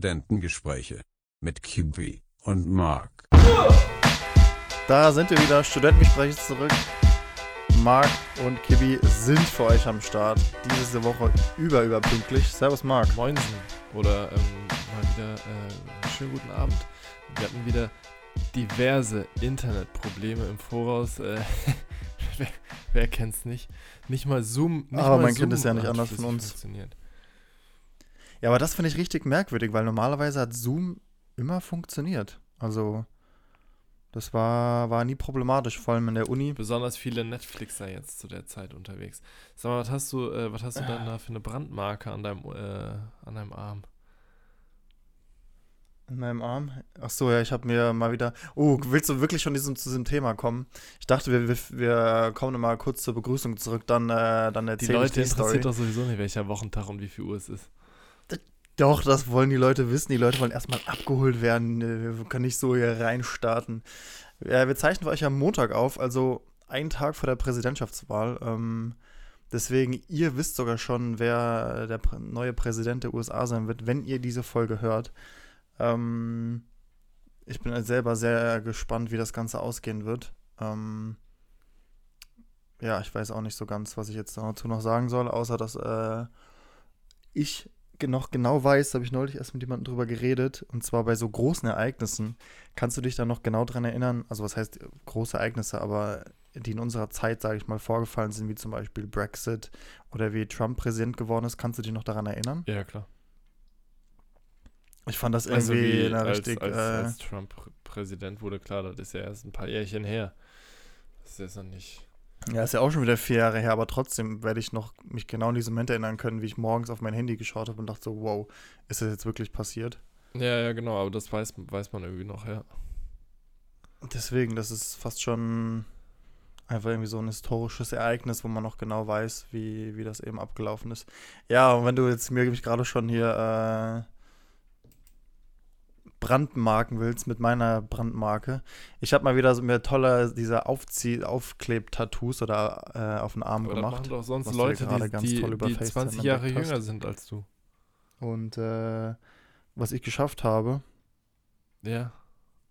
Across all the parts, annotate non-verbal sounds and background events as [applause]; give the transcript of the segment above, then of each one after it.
Studentengespräche mit Kiwi und Mark. Da sind wir wieder, Studentengespräche zurück. Marc und Kibi sind für euch am Start. Diese Woche über überpünktlich. Servus Marc. Moinsen. Oder ähm, mal wieder äh, schönen guten Abend. Wir hatten wieder diverse Internetprobleme im Voraus. Äh, [laughs] wer, wer kennt's nicht? Nicht mal Zoom. Nicht Aber mal man Zoom kennt es ja nicht anders von uns. Funktioniert. Ja, aber das finde ich richtig merkwürdig, weil normalerweise hat Zoom immer funktioniert. Also, das war, war nie problematisch, vor allem in der Uni. Besonders viele Netflixer jetzt zu der Zeit unterwegs. Sag mal, was hast du, äh, was hast du dann da für eine Brandmarke an deinem, äh, an deinem Arm? In meinem Arm? Ach so, ja, ich habe mir mal wieder. Oh, willst du wirklich schon diesem, zu diesem Thema kommen? Ich dachte, wir, wir, wir kommen mal kurz zur Begrüßung zurück, dann, äh, dann Die erzähle ich Leute die Story. interessiert doch sowieso nicht, welcher Wochentag und wie viel Uhr es ist. Doch, das wollen die Leute wissen. Die Leute wollen erstmal abgeholt werden. Wir können nicht so hier reinstarten. Ja, wir zeichnen für euch am Montag auf, also einen Tag vor der Präsidentschaftswahl. Ähm, deswegen, ihr wisst sogar schon, wer der neue Präsident der USA sein wird, wenn ihr diese Folge hört. Ähm, ich bin selber sehr gespannt, wie das Ganze ausgehen wird. Ähm, ja, ich weiß auch nicht so ganz, was ich jetzt dazu noch sagen soll, außer dass äh, ich noch genau weiß, habe ich neulich erst mit jemandem drüber geredet, und zwar bei so großen Ereignissen. Kannst du dich da noch genau dran erinnern? Also, was heißt große Ereignisse, aber die in unserer Zeit, sage ich mal, vorgefallen sind, wie zum Beispiel Brexit oder wie Trump Präsident geworden ist. Kannst du dich noch daran erinnern? Ja, klar. Ich fand das Also irgendwie wie eine als, richtig. als, äh, als Trump Prä- Präsident wurde, klar, das ist ja erst ein paar Jährchen her. Das ist jetzt noch nicht. Ja, ist ja auch schon wieder vier Jahre her, aber trotzdem werde ich noch mich genau an diesen Moment erinnern können, wie ich morgens auf mein Handy geschaut habe und dachte so, wow, ist das jetzt wirklich passiert? Ja, ja, genau, aber das weiß, weiß man irgendwie noch, ja. Deswegen, das ist fast schon einfach irgendwie so ein historisches Ereignis, wo man noch genau weiß, wie, wie das eben abgelaufen ist. Ja, und wenn du jetzt mir gerade schon hier äh, brandmarken willst mit meiner Brandmarke. Ich habe mal wieder so mir tolle diese Aufzieh Aufkleb-Tattoos oder äh, auf den Arm Aber das machen gemacht. doch sonst was du Leute, die, ganz die, die FaceTime 20 Jahre jünger hast. sind als du. Und äh, was ich geschafft habe, Ja.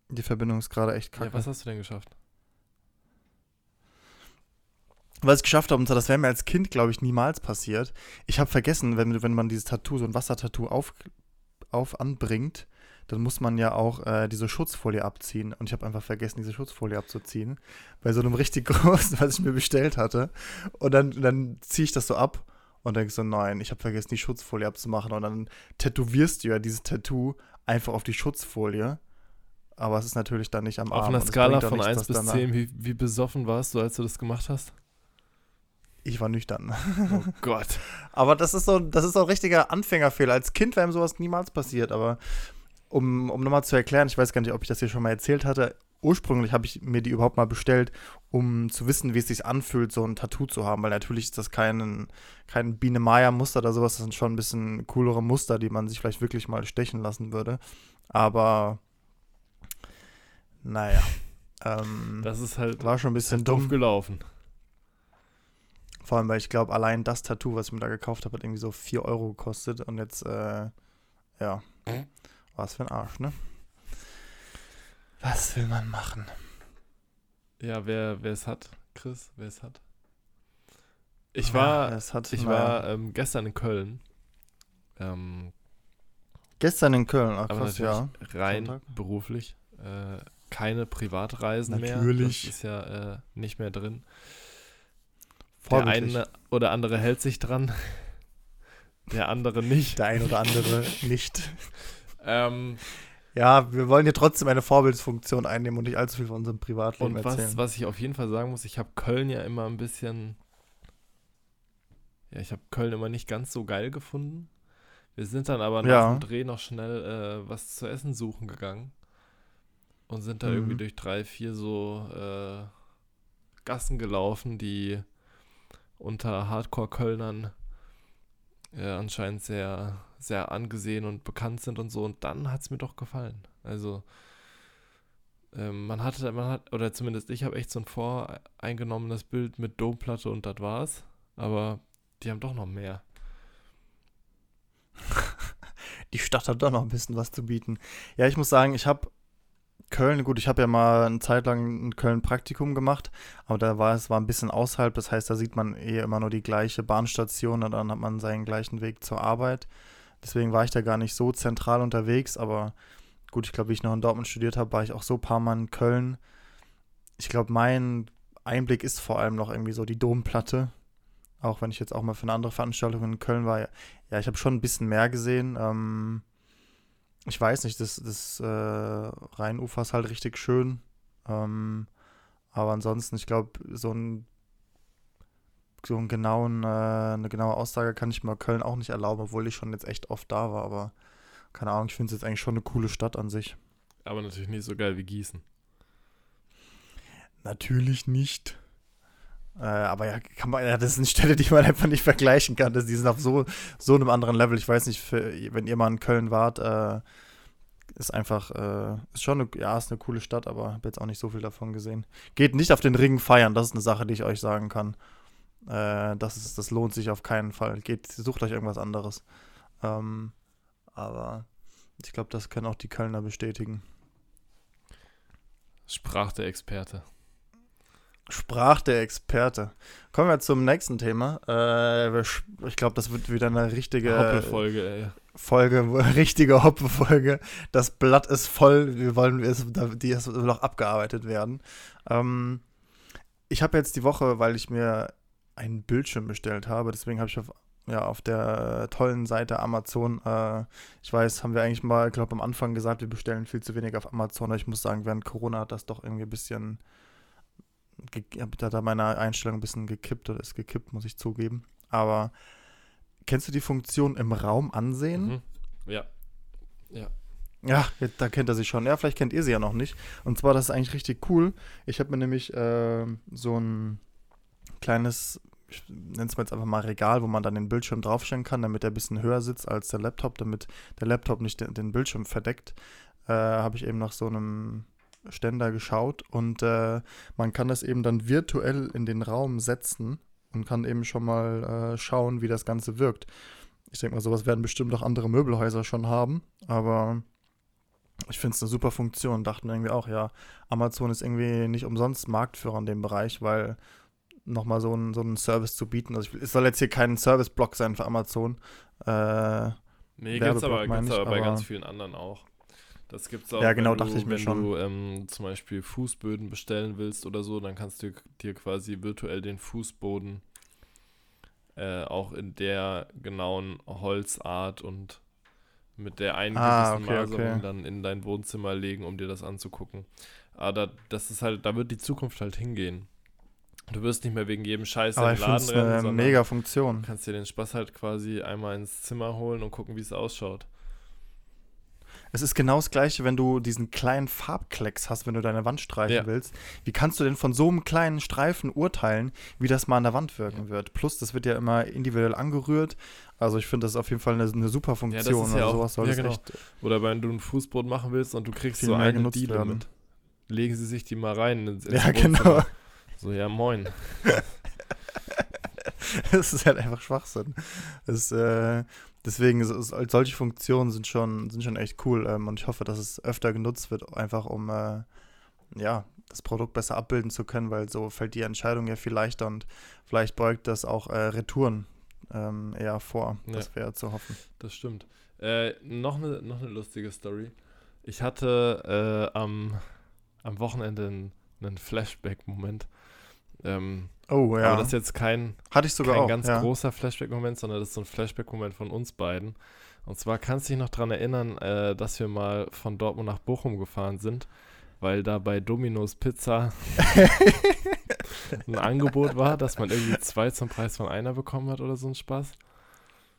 die Verbindung ist gerade echt kacke. ja. Was hast du denn geschafft? was ich geschafft habe, und zwar, das wäre mir als Kind, glaube ich, niemals passiert. Ich habe vergessen, wenn, wenn man dieses Tattoo, so ein Wassertattoo auf, auf anbringt, dann muss man ja auch äh, diese Schutzfolie abziehen. Und ich habe einfach vergessen, diese Schutzfolie abzuziehen. Bei so einem richtig [laughs] großen, was ich mir bestellt hatte. Und dann, dann ziehe ich das so ab und denke so, nein, ich habe vergessen, die Schutzfolie abzumachen. Und dann tätowierst du ja dieses Tattoo einfach auf die Schutzfolie. Aber es ist natürlich dann nicht am Arm. Auf einer Skala von nichts, 1 dass bis danach- 10, wie, wie besoffen warst du, als du das gemacht hast? Ich war nüchtern. Oh [laughs] Gott. Aber das ist so, das ist so ein richtiger Anfängerfehler. Als Kind wäre ihm sowas niemals passiert. Aber um, um nochmal zu erklären, ich weiß gar nicht, ob ich das hier schon mal erzählt hatte. Ursprünglich habe ich mir die überhaupt mal bestellt, um zu wissen, wie es sich anfühlt, so ein Tattoo zu haben. Weil natürlich ist das kein, kein Biene-Maya-Muster oder sowas. Das sind schon ein bisschen coolere Muster, die man sich vielleicht wirklich mal stechen lassen würde. Aber naja. Ähm, Das ist halt war schon ein bisschen doof dumm. gelaufen. Vor allem, weil ich glaube, allein das Tattoo, was ich mir da gekauft habe, hat irgendwie so 4 Euro gekostet. Und jetzt, äh, ja, Mhm. Was für ein Arsch, ne? Was will man machen? Ja, wer wer es hat, Chris, wer es hat. Ich Ja, war, hat, ich war ähm, gestern in Köln. Ähm, gestern in Köln, ach aber krass, natürlich ja. rein Sonntag. beruflich. Äh, keine Privatreisen mehr. Natürlich. Das ist ja äh, nicht mehr drin. Der eine oder andere hält sich dran. [laughs] Der andere nicht. Der ein oder andere nicht. [laughs] Ähm, Ja, wir wollen hier trotzdem eine Vorbildsfunktion einnehmen und nicht allzu viel von unserem Privatleben und erzählen. was, was ich auf jeden Fall sagen muss, ich habe Köln ja immer ein bisschen. Ja, ich habe Köln immer nicht ganz so geil gefunden. Wir sind dann aber nach Ja. dem Dreh noch schnell äh, was zu essen suchen gegangen. Und sind da Mhm. irgendwie durch drei, vier so äh, Gassen gelaufen, die unter Hardcore-Kölnern äh, anscheinend sehr, sehr angesehen und bekannt sind und so. Und dann hat es mir doch gefallen. Also ähm, man hatte, man hat, oder zumindest ich habe echt so ein voreingenommenes Bild mit Domplatte und das war's. Aber die haben doch noch mehr. [laughs] die Stadt hat doch noch ein bisschen was zu bieten. Ja, ich muss sagen, ich habe Köln, gut, ich habe ja mal eine Zeit lang ein Köln-Praktikum gemacht, aber da war es war ein bisschen außerhalb, das heißt, da sieht man eh immer nur die gleiche Bahnstation und dann hat man seinen gleichen Weg zur Arbeit. Deswegen war ich da gar nicht so zentral unterwegs, aber gut, ich glaube, wie ich noch in Dortmund studiert habe, war ich auch so ein paar Mal in Köln. Ich glaube, mein Einblick ist vor allem noch irgendwie so die Domplatte. Auch wenn ich jetzt auch mal für eine andere Veranstaltung in Köln war. Ja, ich habe schon ein bisschen mehr gesehen. Ähm, ich weiß nicht, das, das äh, Rheinufer ist halt richtig schön. Ähm, aber ansonsten, ich glaube, so ein so einen genauen, äh, eine genaue Aussage kann ich mal Köln auch nicht erlauben, obwohl ich schon jetzt echt oft da war, aber keine Ahnung, ich finde es jetzt eigentlich schon eine coole Stadt an sich. Aber natürlich nicht so geil wie Gießen. Natürlich nicht. Äh, aber ja, kann man, ja, das sind Städte, die man einfach nicht vergleichen kann. Das, die sind auf so, so einem anderen Level. Ich weiß nicht, für, wenn ihr mal in Köln wart, äh, ist einfach, äh, ist schon eine, ja, ist eine coole Stadt, aber habe jetzt auch nicht so viel davon gesehen. Geht nicht auf den Ring feiern, das ist eine Sache, die ich euch sagen kann. Äh, das, ist, das lohnt sich auf keinen Fall. Geht, sucht euch irgendwas anderes. Ähm, aber ich glaube, das können auch die Kölner bestätigen. Sprach der Experte. Sprach der Experte. Kommen wir zum nächsten Thema. Äh, ich glaube, das wird wieder eine richtige Hoppe-Folge, ey. Folge, [laughs] richtige Hoppe-Folge. Das Blatt ist voll. Wir wollen, es, die will noch abgearbeitet werden. Ähm, ich habe jetzt die Woche, weil ich mir einen Bildschirm bestellt habe, deswegen habe ich auf, ja, auf der tollen Seite Amazon, äh, ich weiß, haben wir eigentlich mal, ich glaube, am Anfang gesagt, wir bestellen viel zu wenig auf Amazon. Aber ich muss sagen, während Corona hat das doch irgendwie ein bisschen da hat meine Einstellung ein bisschen gekippt oder ist gekippt, muss ich zugeben. Aber kennst du die Funktion im Raum ansehen? Mhm. Ja. Ja. Ja, da kennt er sich schon. Ja, vielleicht kennt ihr sie ja noch nicht. Und zwar, das ist eigentlich richtig cool. Ich habe mir nämlich äh, so ein kleines, ich nenne es mal jetzt einfach mal Regal, wo man dann den Bildschirm draufstellen kann, damit er ein bisschen höher sitzt als der Laptop, damit der Laptop nicht den, den Bildschirm verdeckt. Äh, habe ich eben nach so einem Ständer geschaut und äh, man kann das eben dann virtuell in den Raum setzen und kann eben schon mal äh, schauen, wie das Ganze wirkt. Ich denke mal, sowas werden bestimmt auch andere Möbelhäuser schon haben, aber ich finde es eine super Funktion. Dachten irgendwie auch, ja, Amazon ist irgendwie nicht umsonst Marktführer in dem Bereich, weil nochmal so, ein, so einen Service zu bieten. Also ich, es soll jetzt hier kein Service-Block sein für Amazon. Äh, nee, gibt es aber, gibt's aber bei ganz vielen anderen auch. Das gibt's auch. Ja, genau, du, dachte ich mir wenn schon. du ähm, zum Beispiel Fußböden bestellen willst oder so, dann kannst du dir quasi virtuell den Fußboden äh, auch in der genauen Holzart und mit der einen ah, gewissen okay, Maserung okay. dann in dein Wohnzimmer legen, um dir das anzugucken. Aber da, das ist halt, da wird die Zukunft halt hingehen. Du wirst nicht mehr wegen jedem Scheiß Aber in ich den Laden rennen, eine sondern mega Funktion. du kannst dir den Spaß halt quasi einmal ins Zimmer holen und gucken, wie es ausschaut. Es ist genau das Gleiche, wenn du diesen kleinen Farbklecks hast, wenn du deine Wand streichen Ja. willst. Wie kannst du denn von so einem kleinen Streifen urteilen, wie das mal an der Wand wirken wird? Plus, das wird ja immer individuell angerührt. Also ich finde, das ist auf jeden Fall eine, eine super Funktion. ist ja also auch- sowas soll ja, das genau. echt Oder wenn du einen Fußboden machen willst und du kriegst so eine Diele mit. Legen sie sich die mal rein Ja, genau. So, ja, moin. [laughs] Das ist halt einfach Schwachsinn. Das, äh, deswegen, so- so- solche Funktionen sind schon, sind schon echt cool ähm, und ich hoffe, dass es öfter genutzt wird, einfach um äh, ja, das Produkt besser abbilden zu können, weil so fällt die Entscheidung ja viel leichter und vielleicht beugt das auch äh, Retouren ähm, eher vor. Ja. Das wäre zu hoffen. Das stimmt. Äh, noch eine noch eine lustige Story. Ich hatte äh, am, am Wochenende einen, einen Flashback-Moment. Ähm, Oh ja. Aber das ist jetzt kein, Hatte ich sogar kein auch. ganz ja. großer Flashback-Moment, sondern das ist so ein Flashback-Moment von uns beiden. Und zwar kannst du dich noch daran erinnern, äh, dass wir mal von Dortmund nach Bochum gefahren sind, weil da bei Domino's Pizza [laughs] ein Angebot war, dass man irgendwie zwei zum Preis von einer bekommen hat oder so ein Spaß.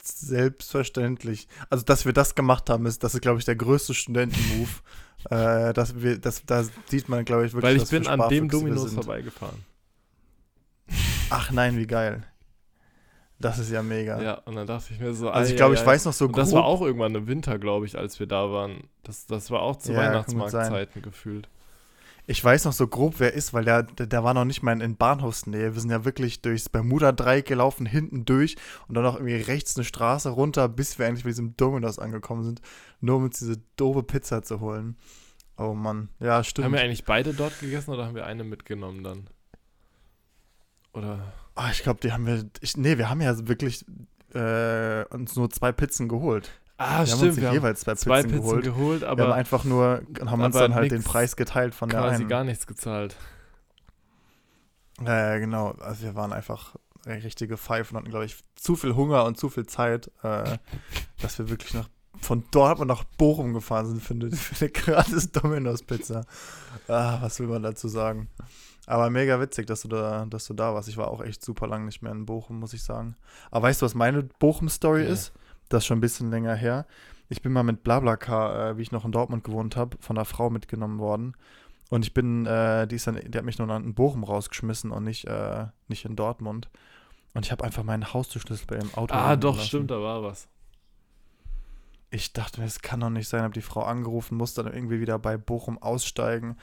Selbstverständlich. Also, dass wir das gemacht haben, ist, das ist, glaube ich, der größte Studentenmove. [laughs] äh, dass wir, das, da sieht man, glaube ich, wirklich, Weil ich bin an dem Domino's vorbeigefahren. Ach nein, wie geil. Das ist ja mega. Ja, und dann dachte ich mir so, Also ich glaube, ich ei. weiß noch so Und das grob. war auch irgendwann im Winter, glaube ich, als wir da waren. Das, das war auch zu Ja. Weihnachtsmarktzeiten gefühlt. Ich weiß noch so grob, wer ist, weil der, der, der war noch nicht mal in, in Bahnhofsnähe. Wir sind ja wirklich durchs Bermuda-Dreieck gelaufen, hinten durch und dann noch irgendwie rechts eine Straße runter, bis wir eigentlich bei diesem Dominos angekommen sind, nur um uns diese doofe Pizza zu holen. Oh Mann, ja, stimmt. Haben wir eigentlich beide dort gegessen oder haben wir eine mitgenommen dann? Oder? Ah, ich glaube, die haben wir. Ich, nee, wir haben ja wirklich äh, uns nur zwei Pizzen geholt. Ah, wir haben uns nicht jeweils zwei Pizzen, zwei Pizzen geholt. geholt, wir haben aber einfach nur, haben uns aber dann halt den Preis geteilt von der quasi einen. gar nichts gezahlt. Ja, ja, genau. Also wir waren einfach richtige Pfeifen und hatten, glaube ich, zu viel Hunger und zu viel Zeit, äh, [laughs] dass wir wirklich nach, von Dortmund nach Bochum gefahren sind für eine, für eine gratis Domino's-Pizza. Ah, was will man dazu sagen? Aber mega witzig, dass du da, dass du da warst. Ich war auch echt super lang nicht mehr in Bochum, muss ich sagen. Aber weißt du, was meine Bochum-Story Ja. ist? Das ist schon ein bisschen länger her. Ich bin mal mit Blablacar, äh, wie ich noch in Dortmund gewohnt habe, von einer Frau mitgenommen worden. Und ich bin, äh, die ist dann, die hat mich nur in Bochum rausgeschmissen und nicht, äh, nicht in Dortmund. Und ich habe einfach meinen Haustürschlüssel bei ihrem Auto. Ah, doch, lassen. stimmt, da war was. Ich dachte mir, das kann doch nicht sein. Habe die Frau angerufen, musste dann irgendwie wieder bei Bochum aussteigen.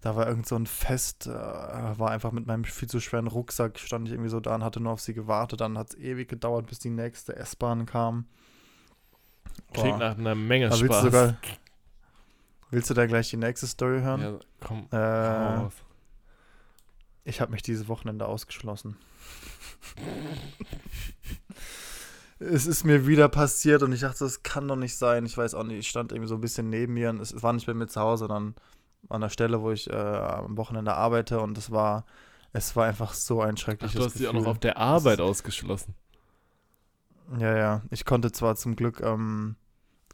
Da war irgend so ein Fest, äh, war einfach mit meinem viel zu schweren Rucksack, stand ich irgendwie so da und hatte nur auf sie gewartet. Dann hat es ewig gedauert, bis die nächste S-Bahn kam. Klingt Boah. nach einer Menge Spaß. willst, du sogar, willst du da gleich die nächste Story hören? ja, komm, komm äh, raus. ich habe mich dieses Wochenende ausgeschlossen. [laughs] es ist mir wieder passiert und ich dachte, das kann doch nicht sein. Ich weiß auch nicht, ich stand irgendwie so ein bisschen neben mir und es war nicht bei mir zu Hause, sondern an der Stelle, wo ich äh, am Wochenende arbeite und es war, es war einfach so ein Ach, schreckliches du hast dich auch noch Gefühl. auf der Arbeit ausgeschlossen. Ja, ja. Ich konnte zwar zum Glück, ähm,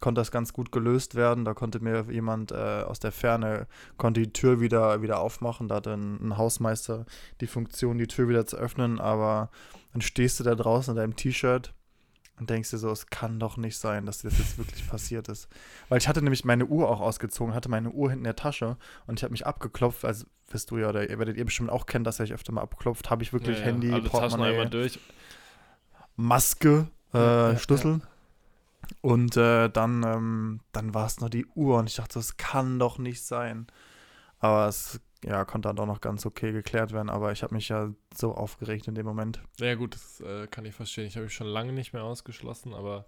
konnte das ganz gut gelöst werden. Da konnte mir jemand äh, aus der Ferne, konnte die Tür wieder, wieder aufmachen. Da hatte ein, ein Hausmeister die Funktion, die Tür wieder zu öffnen. Aber dann stehst du da draußen in deinem T-Shirt und denkst dir so, es kann doch nicht sein, dass das jetzt wirklich passiert ist. Weil ich hatte nämlich meine Uhr auch ausgezogen, hatte meine Uhr hinten in der Tasche und ich habe mich abgeklopft, also wirst du ja, oder ihr werdet ihr bestimmt auch kennen, dass ihr euch öfter mal abklopft, habe ich wirklich Ja, ja, Handy, Taschen Portemonnaie. Maske, äh, Ja, Schlüssel. Und äh, dann, ähm, dann war es nur die Uhr und ich dachte, das kann doch nicht sein. Aber es ja, konnte dann doch noch ganz okay geklärt werden. Aber ich habe mich ja so aufgeregt in dem Moment. Ja gut, das äh, kann ich verstehen. Ich habe mich schon lange nicht mehr ausgeschlossen, aber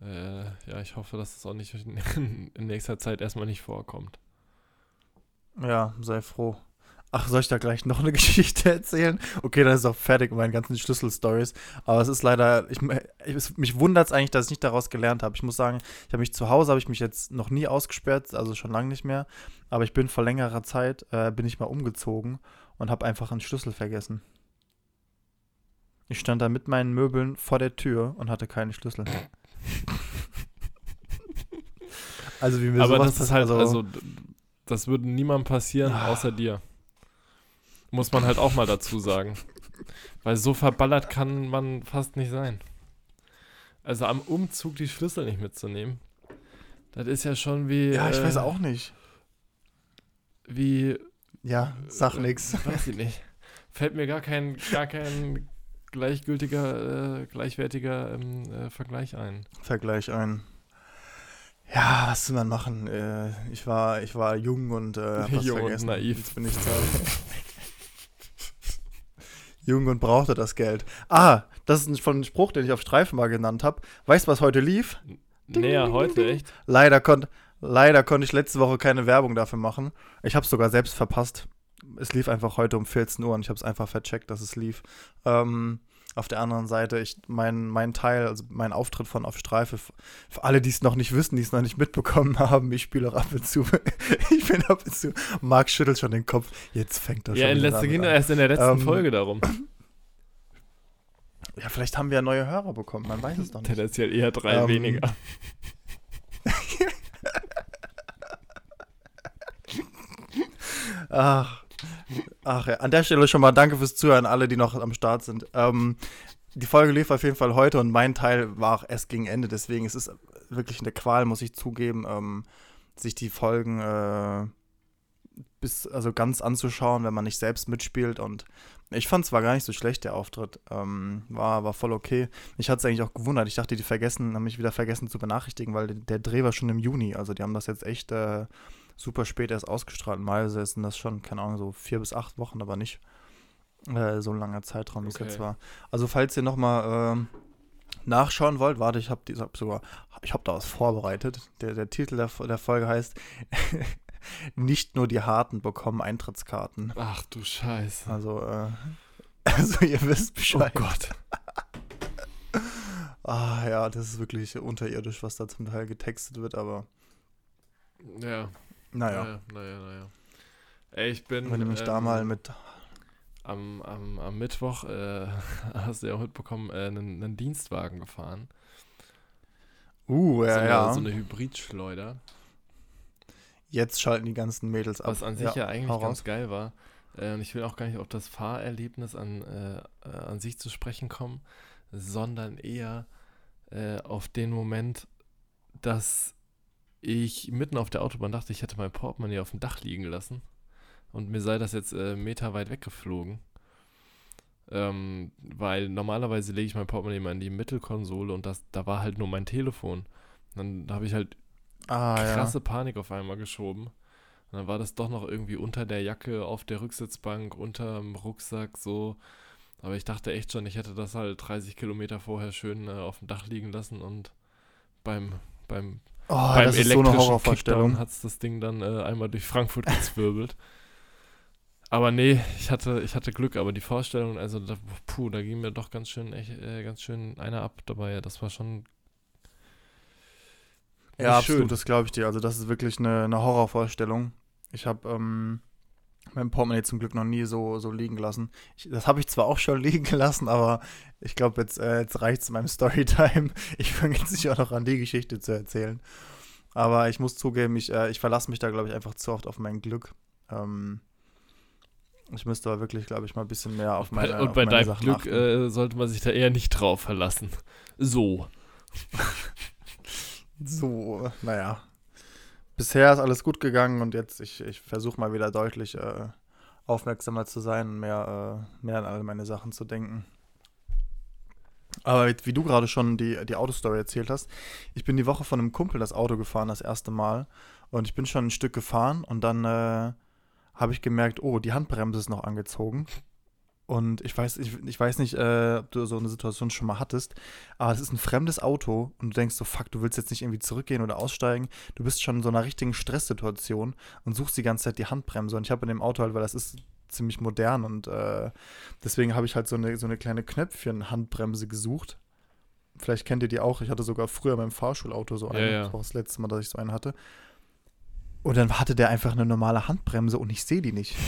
äh, ja, ich hoffe, dass es auch nicht in, [laughs] in nächster Zeit erstmal nicht vorkommt. Ja, sei froh. Ach, soll ich da gleich noch eine [laughs] Geschichte erzählen? Okay, dann ist auch fertig mit meinen ganzen Schlüsselstories. Aber es ist leider, ich, ich, mich wundert es eigentlich, dass ich nicht daraus gelernt habe. Ich muss sagen, ich habe mich zu Hause, habe ich mich jetzt noch nie ausgesperrt, also schon lange nicht mehr. Aber ich bin vor längerer Zeit, äh, bin ich mal umgezogen und habe einfach einen Schlüssel vergessen. Ich stand da mit meinen Möbeln vor der Tür und hatte keinen Schlüssel. [laughs] also wie mir aber sowas das ist halt, also- also, das würde niemandem passieren, Ah. außer dir. Muss man halt auch mal dazu sagen. Weil so verballert kann man fast nicht sein. Also am Umzug die Schlüssel nicht mitzunehmen. Das ist ja schon wie. ja, ich äh, weiß auch nicht. Wie Ja, sag Äh, nix. [laughs] Weiß ich nicht. Fällt mir gar kein, gar kein gleichgültiger, äh, gleichwertiger ähm, äh, Vergleich ein. Vergleich ein. Ja, was soll man machen? Äh, ich, war, ich war jung und äh, hab [laughs] was Jung und vergessen. naiv. Jetzt bin ich [laughs] jung und brauchte das Geld. Ah, das ist ein, von einem Spruch, den ich auf Streifen mal genannt habe. Weißt du, was heute lief? Näher ding, heute, echt? Leider, kon leider konnte ich letzte Woche keine Werbung dafür machen. Ich habe es sogar selbst verpasst. Es lief einfach heute um 14 Uhr und ich habe es einfach vercheckt, dass es lief. Ähm, auf der anderen Seite, ich, mein, mein Teil, also mein Auftritt von Auf Streife, für alle, die es noch nicht wissen, die es noch nicht mitbekommen haben, ich spiele auch ab und zu. [laughs] ich bin ab und zu. Marc schüttelt schon den Kopf. Jetzt fängt er Ja, schon ging an. erst in der letzten Ähm, Folge darum. [clears throat] Ja, vielleicht haben wir ja neue Hörer bekommen, man weiß es doch nicht. Tendenziell eher drei Ähm, weniger. [laughs] [laughs] Ach, ach ja. An der Stelle schon mal danke fürs Zuhören, alle, die noch am Start sind. Ähm, die Folge lief auf jeden Fall heute und mein Teil war auch erst gegen Ende, deswegen ist es wirklich eine Qual, muss ich zugeben, ähm, sich die Folgen äh, bis also ganz anzuschauen, wenn man nicht selbst mitspielt. Und ich fand es war gar nicht so schlecht, der Auftritt. Ähm, war, war voll okay. Ich hatte es eigentlich auch gewundert. Ich dachte, die vergessen, haben mich wieder vergessen zu benachrichtigen, weil der Dreh war schon im Juni. Also die haben das jetzt echt äh, super spät erst ausgestrahlt. Mal sind das schon, keine Ahnung, so vier bis acht Wochen, aber nicht äh, so ein langer Zeitraum, wie es Okay. jetzt war. Also falls ihr nochmal ähm, nachschauen wollt, warte, ich habe hab sogar, ich habe da was vorbereitet. Der, der Titel der, der Folge heißt [laughs] Nicht nur die Harten bekommen Eintrittskarten. Ach du Scheiße. Also, äh, [laughs] also ihr wisst Oh Bescheid. Gott. [laughs] Ah ja, das ist wirklich unterirdisch, was da zum Teil getextet wird, aber Ja. Naja. Naja, naja, naja. Ey, ich bin. Wenn du mich da ähm, mal mit. am, am, am Mittwoch, äh, [laughs] hast du ja auch mitbekommen, äh, einen, einen Dienstwagen gefahren. Uh, ja, so, eine, ja. so eine Hybridschleuder. Jetzt schalten die ganzen Mädels ab. Was an sich ja, eigentlich hau ganz raus. geil war. Äh, und ich will auch gar nicht auf das Fahrerlebnis an, äh, an sich zu sprechen kommen, sondern eher äh, auf den Moment, dass ich mitten auf der Autobahn dachte, ich hätte mein Portemonnaie auf dem Dach liegen lassen. Und mir sei das jetzt äh, Meter weit weggeflogen. Ähm, weil normalerweise lege ich mein Portemonnaie immer in die Mittelkonsole und das, da war halt nur mein Telefon. Dann habe ich halt Ah, krasse Panik auf einmal geschoben. Und dann war das doch noch irgendwie unter der Jacke, auf der Rücksitzbank, unterm Rucksack so. Aber ich dachte echt schon, ich hätte das halt 30 Kilometer vorher schön äh, auf dem Dach liegen lassen und beim, beim, ja. Oh, beim das ist so eine elektrischen Horrorvorstellung. Hat es das Ding dann äh, einmal durch Frankfurt gezwirbelt. aber nee, ich hatte, ich hatte Glück, aber die Vorstellung, also da, puh, da ging mir doch ganz schön, echt, äh, ganz schön einer ab dabei. Das war schon Ja, nicht schön. absolut, das glaube ich dir. Also das ist wirklich eine, eine Horrorvorstellung. Ich habe ähm, mein Portemonnaie zum Glück noch nie so, so liegen lassen. Ich, das habe ich zwar auch schon [laughs] liegen gelassen, aber ich glaube, jetzt, äh, jetzt reicht es meinem Storytime. [laughs] Ich fange jetzt nicht auch noch an, die Geschichte zu erzählen. Aber ich muss zugeben, ich, äh, ich verlasse mich da, glaube ich, einfach zu oft auf mein Glück. Ähm, ich müsste da wirklich, glaube ich, mal ein bisschen mehr auf meine und bei meine deinem Sachen Glück äh, sollte man sich da eher nicht drauf verlassen. So. [laughs] So, naja. Bisher ist alles gut gegangen und jetzt, ich, ich versuche mal wieder deutlich äh, aufmerksamer zu sein und mehr, äh, mehr an alle meine Sachen zu denken. Aber wie du gerade schon die, die Autostory erzählt hast, ich bin die Woche von einem Kumpel das Auto gefahren, das erste Mal. Und ich bin schon ein Stück gefahren und dann äh, habe ich gemerkt, oh, die Handbremse ist noch angezogen. Und ich weiß, ich, ich weiß nicht, äh, ob du so eine Situation schon mal hattest, aber es ist ein fremdes Auto und du denkst so, fuck, du willst jetzt nicht irgendwie zurückgehen oder aussteigen. Du bist schon in so einer richtigen Stresssituation und suchst die ganze Zeit die Handbremse. Und ich habe in dem Auto halt, weil das ist ziemlich modern und äh, deswegen habe ich halt so eine, so eine kleine Knöpfchen-Handbremse gesucht. Vielleicht kennt ihr die auch. Ich hatte sogar früher beim Fahrschulauto so Ja, eine. ja. Das war auch das letzte Mal, dass ich so einen hatte. Und dann hatte der einfach eine normale Handbremse und ich sehe die nicht. [laughs]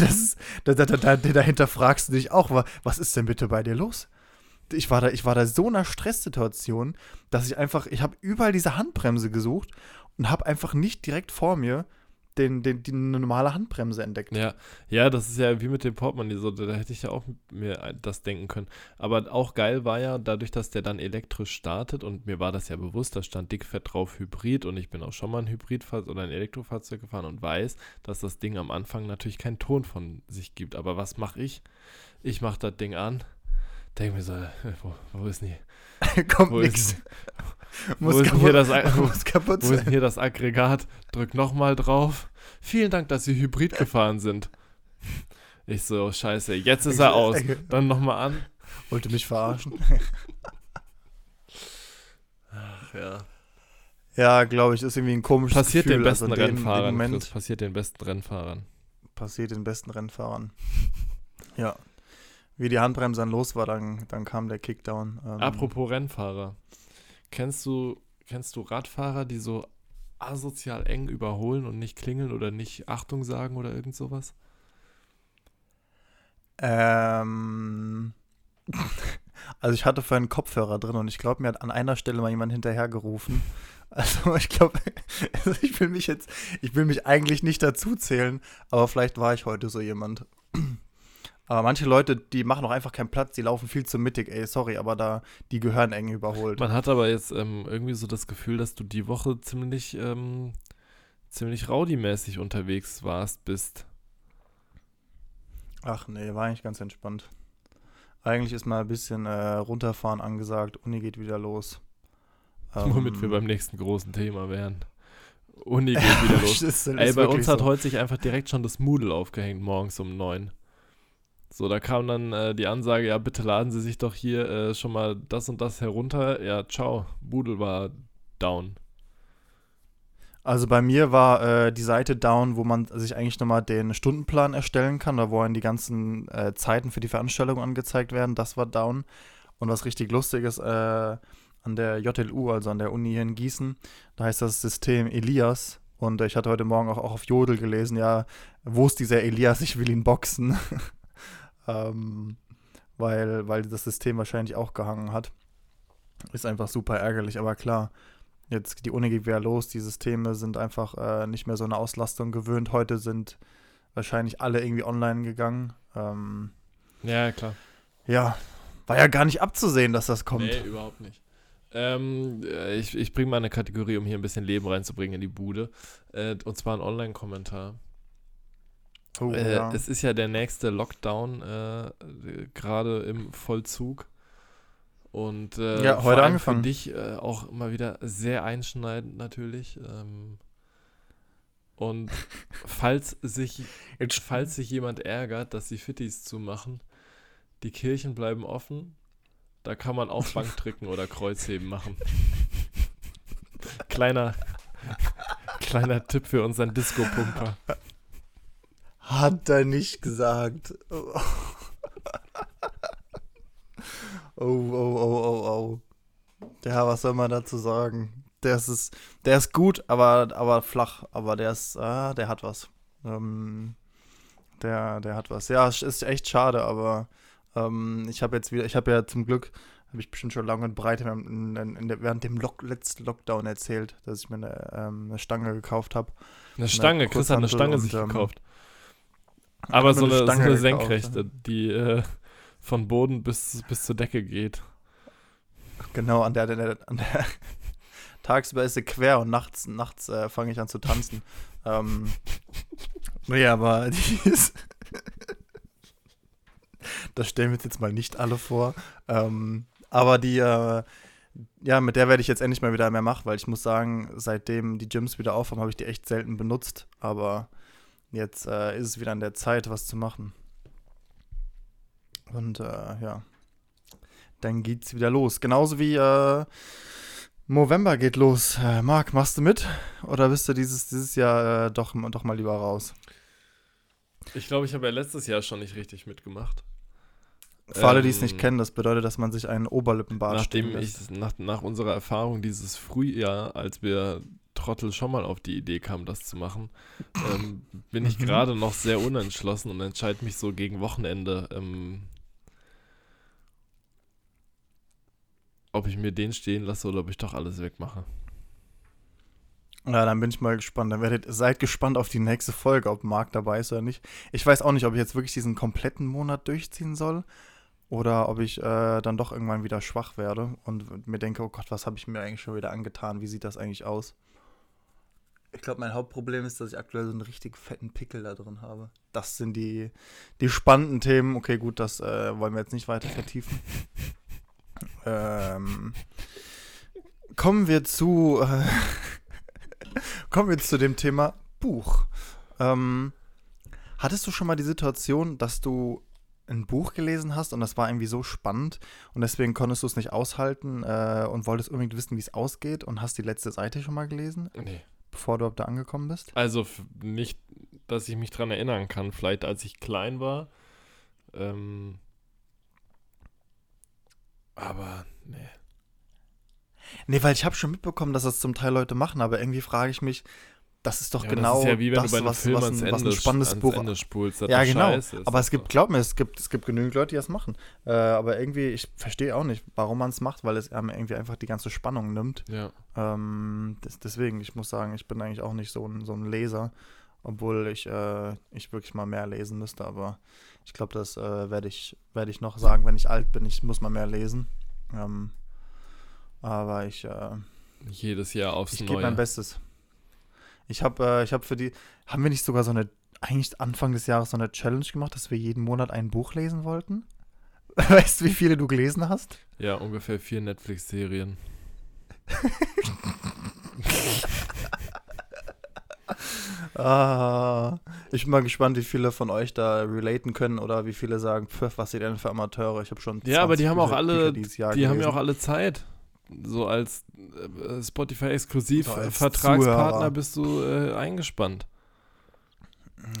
Das ist, da, da, da, dahinter fragst du dich auch, wa- was ist denn bitte bei dir los? Ich war da, ich war da so in einer Stresssituation, dass ich einfach, ich habe überall diese Handbremse gesucht und habe einfach nicht direkt vor mir den, den, die eine normale Handbremse entdeckt. Ja, ja, das ist ja wie mit dem Portemonnaie so, da hätte ich ja auch mir das denken können. Aber auch geil war ja, dadurch, dass der dann elektrisch startet und mir war das ja bewusst, da stand dickfett drauf Hybrid und ich bin auch schon mal ein Hybridfahrzeug oder ein Elektrofahrzeug gefahren und weiß, dass das Ding am Anfang natürlich keinen Ton von sich gibt. Aber was mache ich? Ich mache das Ding an, denke mir so, äh, wo, wo ist denn hier, [laughs] Kommt wo ist nix. denn- Muss [laughs] wo ist hier das, muss kaputt wo ist hier das Aggregat? Drück nochmal drauf. Vielen Dank, dass Sie Hybrid [laughs] gefahren sind. Ich so, scheiße, jetzt ist er aus. Dann nochmal an. Wollte mich verarschen. Ach ja. Ja, glaube ich, ist irgendwie ein komisches Passiert Gefühl. den besten also dem- Rennfahrern. Im Chris, Moment passiert den besten Rennfahrern. passiert den besten Rennfahrern. Ja. Wie die Handbremse dann los war, dann, dann kam der Kickdown. Ähm, Apropos Rennfahrer. Kennst du, kennst du Radfahrer, die so asozial eng überholen und nicht klingeln oder nicht Achtung sagen oder irgend sowas? Ähm, [laughs] also ich hatte vorhin einen Kopfhörer drin und ich glaube, mir hat an einer Stelle mal jemand hinterhergerufen. [laughs] Also ich glaube, [laughs] also ich will mich jetzt, ich will mich eigentlich nicht dazu zählen, aber vielleicht war ich heute so jemand. Aber manche Leute, die machen auch einfach keinen Platz, die laufen viel zu mittig, ey, sorry, aber da, die gehören eng überholt. Man hat aber jetzt ähm, irgendwie so das Gefühl, dass du die Woche ziemlich, ähm, ziemlich rowdy-mäßig unterwegs warst, bist. Ach nee, war eigentlich ganz entspannt. Eigentlich ist mal ein bisschen äh, runterfahren angesagt, Uni geht wieder los. [laughs] Womit Ähm, wir beim nächsten großen Thema wären. Uni geht [laughs] wieder los. Ey, bei uns hat so. heute sich einfach direkt schon das Moodle aufgehängt, morgens um neun. So, da kam dann äh, die Ansage, ja, bitte laden Sie sich doch hier äh, schon mal das und das herunter. Ja, ciao, Moodle war down. Also bei mir war äh, die Seite down, wo man sich eigentlich nochmal den Stundenplan erstellen kann, da wo dann die ganzen äh, Zeiten für die Veranstaltung angezeigt werden. Das war down. Und was richtig lustig ist, äh, an der JLU, also an der Uni hier in Gießen, da heißt das System Elias. Und ich hatte heute Morgen auch, auch auf Jodel gelesen, ja, wo ist dieser Elias? Ich will ihn boxen. [laughs] ähm, weil, weil das System wahrscheinlich auch gehangen hat. Ist einfach super ärgerlich, aber klar. Jetzt die Uni geht wieder los, die Systeme sind einfach äh, nicht mehr so eine Auslastung gewöhnt. Heute sind wahrscheinlich alle irgendwie online gegangen. Ähm, Ja, klar. ja, war ja gar nicht abzusehen, dass das kommt. Nee, überhaupt nicht. Ähm, äh, ich ich bringe mal eine Kategorie, um hier ein bisschen Leben reinzubringen in die Bude. Äh, und zwar ein Online-Kommentar. Oh, Äh, ja. Es ist ja der nächste Lockdown äh, gerade im Vollzug. Und äh, Ja, heute angefangen. für dich äh, auch mal wieder sehr einschneidend natürlich. Ähm, und [laughs] falls sich, Jetzt- falls sich jemand ärgert, dass die Fittis zumachen, die Kirchen bleiben offen. Da kann man auch Bankdrücken oder Kreuzheben machen. [laughs] Kleiner, kleiner Tipp für unseren Disco-Pumper. Hat er nicht gesagt. Oh, oh, oh, oh, oh. Ja, was soll man dazu sagen? Der ist, der ist gut, aber, aber flach. Aber der ist, ah, der hat was. Ähm, der, der hat was. Ja, es ist echt schade, aber ähm, ich habe jetzt wieder, ich habe ja zum Glück, habe ich bestimmt schon lange und breit in, in, in der, während dem Lock, letzten Lockdown erzählt, dass ich mir eine, ähm, eine Stange gekauft habe. Eine Stange, Chris hat eine Stange sich und, ähm, gekauft. Aber so eine, eine so eine Senkrechte, die äh, von Boden bis, bis zur Decke geht. Genau, an der, an der, an der [laughs] tagsüber ist sie quer und nachts, nachts äh, fange ich an zu tanzen. [laughs] ähm, nee, aber [laughs] die ist. das stellen wir uns jetzt mal nicht alle vor. Ähm, aber die, äh, ja, mit der werde ich jetzt endlich mal wieder mehr machen, weil ich muss sagen, seitdem die Gyms wieder aufhaben, habe ich die echt selten benutzt. Aber jetzt äh, ist es wieder an der Zeit, was zu machen. Und äh, ja dann geht's wieder los. Genauso wie äh, November geht los. Äh, Marc, machst du mit? Oder bist du dieses, dieses Jahr äh, doch, doch mal lieber raus? Ich glaube, ich habe ja letztes Jahr schon nicht richtig mitgemacht. Für alle, die es nicht Ähm, kennen, das bedeutet, dass man sich einen Oberlippenbart Nachdem ich, nach, nach unserer Erfahrung dieses Frühjahr, als wir Trottel schon mal auf die Idee kamen, das zu machen, [laughs] ähm, bin ich Mhm. gerade noch sehr unentschlossen und entscheide mich so gegen Wochenende, ähm, ob ich mir den stehen lasse oder ob ich doch alles wegmache. Ja, dann bin ich mal gespannt. Dann werdet, seid gespannt auf die nächste Folge, ob Marc dabei ist oder nicht. Ich weiß auch nicht, ob ich jetzt wirklich diesen kompletten Monat durchziehen soll oder ob ich äh, dann doch irgendwann wieder schwach werde und mir denke, oh Gott, was habe ich mir eigentlich schon wieder angetan? Wie sieht das eigentlich aus? Ich glaube, mein Hauptproblem ist, dass ich aktuell so einen richtig fetten Pickel da drin habe. Das sind die, die spannenden Themen. Okay, gut, das äh, wollen wir jetzt nicht weiter vertiefen. [laughs] ähm, kommen wir zu äh, [laughs] kommen wir zu dem Thema Buch. Ähm, hattest du schon mal die Situation, dass du ein Buch gelesen hast und das war irgendwie so spannend und deswegen konntest du es nicht aushalten äh, und wolltest unbedingt wissen, wie es ausgeht und hast die letzte Seite schon mal gelesen, Nee. Bevor du überhaupt da angekommen bist? Also nicht, dass ich mich dran erinnern kann. Vielleicht als ich klein war. Ähm, aber nee. Nee, weil ich habe schon mitbekommen, dass das zum Teil Leute machen, aber irgendwie frage ich mich, das ist doch Ja, genau das ist ja wie wenn das, du bei was, Film was, ein, was ein spannendes Buch Ende spulst. das Ja, genau. scheiße ist Aber es gibt, glaub mir, es gibt, es gibt genügend Leute, die das machen. Äh, aber irgendwie, ich verstehe auch nicht, warum man es macht, weil es einem irgendwie einfach die ganze Spannung nimmt. Ja. Ähm, des, deswegen, ich muss sagen, ich bin eigentlich auch nicht so ein, so ein Leser, obwohl ich, äh, ich wirklich mal mehr lesen müsste. Aber ich glaube, das äh, werde ich, werd ich noch sagen, wenn ich alt bin. Ich muss mal mehr lesen. Ähm, aber ich, äh, Jedes Jahr aufs ich gebe Neue. mein Bestes. Ich habe äh, ich hab für die, haben wir nicht sogar so eine, eigentlich Anfang des Jahres so eine Challenge gemacht, dass wir jeden Monat ein Buch lesen wollten? [laughs] Weißt du, wie viele du gelesen hast? Ja, ungefähr vier Netflix-Serien. [laughs] Ah, ich bin mal gespannt, wie viele von euch da relaten können oder wie viele sagen, pf, was seid ihr denn für Amateure? Ich habe schon Ja, aber die 20 haben auch alle, die haben ja auch gelesen. alle Zeit. So als äh, Spotify-exklusiv Oder als Vertragspartner Zuhörer. bist du äh, eingespannt.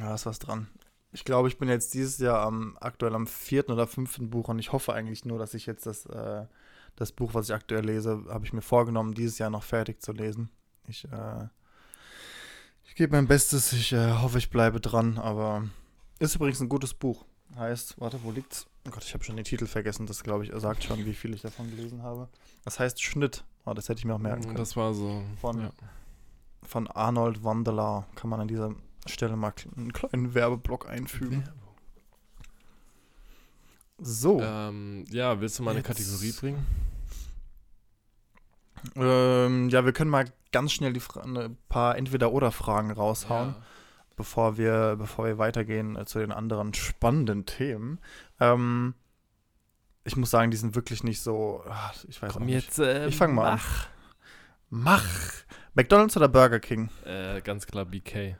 Ja, ist was dran. Ich glaube, ich bin jetzt dieses Jahr am, aktuell am vierten oder fünften Buch und ich hoffe eigentlich nur, dass ich jetzt das, äh, das Buch, was ich aktuell lese, habe ich mir vorgenommen, dieses Jahr noch fertig zu lesen. Ich, äh, ich gebe mein Bestes, ich äh, hoffe, ich bleibe dran, aber ist übrigens ein gutes Buch. Heißt, warte, wo liegt's? Oh Gott, ich habe schon den Titel vergessen, das glaube ich, er sagt schon, wie viel ich davon gelesen habe. Das heißt Schnitt. Oh, das hätte ich mir auch merken können. Das war so. Von- ja. Von Arnold Wandelar kann man an dieser Stelle mal einen kleinen Werbeblock einfügen. So. Ähm, ja, willst du mal eine Jetzt- Kategorie bringen? Ähm, ja, wir können mal ganz schnell die Fra ein paar Entweder-Oder-Fragen raushauen, bevor wir, bevor wir weitergehen äh, zu den anderen spannenden Themen. Ähm, ich muss sagen, die sind wirklich nicht so. ach, Ich weiß auch Komm nicht. jetzt. Äh, Ich fang mal an. mach. Mach! McDonalds oder Burger King? Äh, ganz klar BK.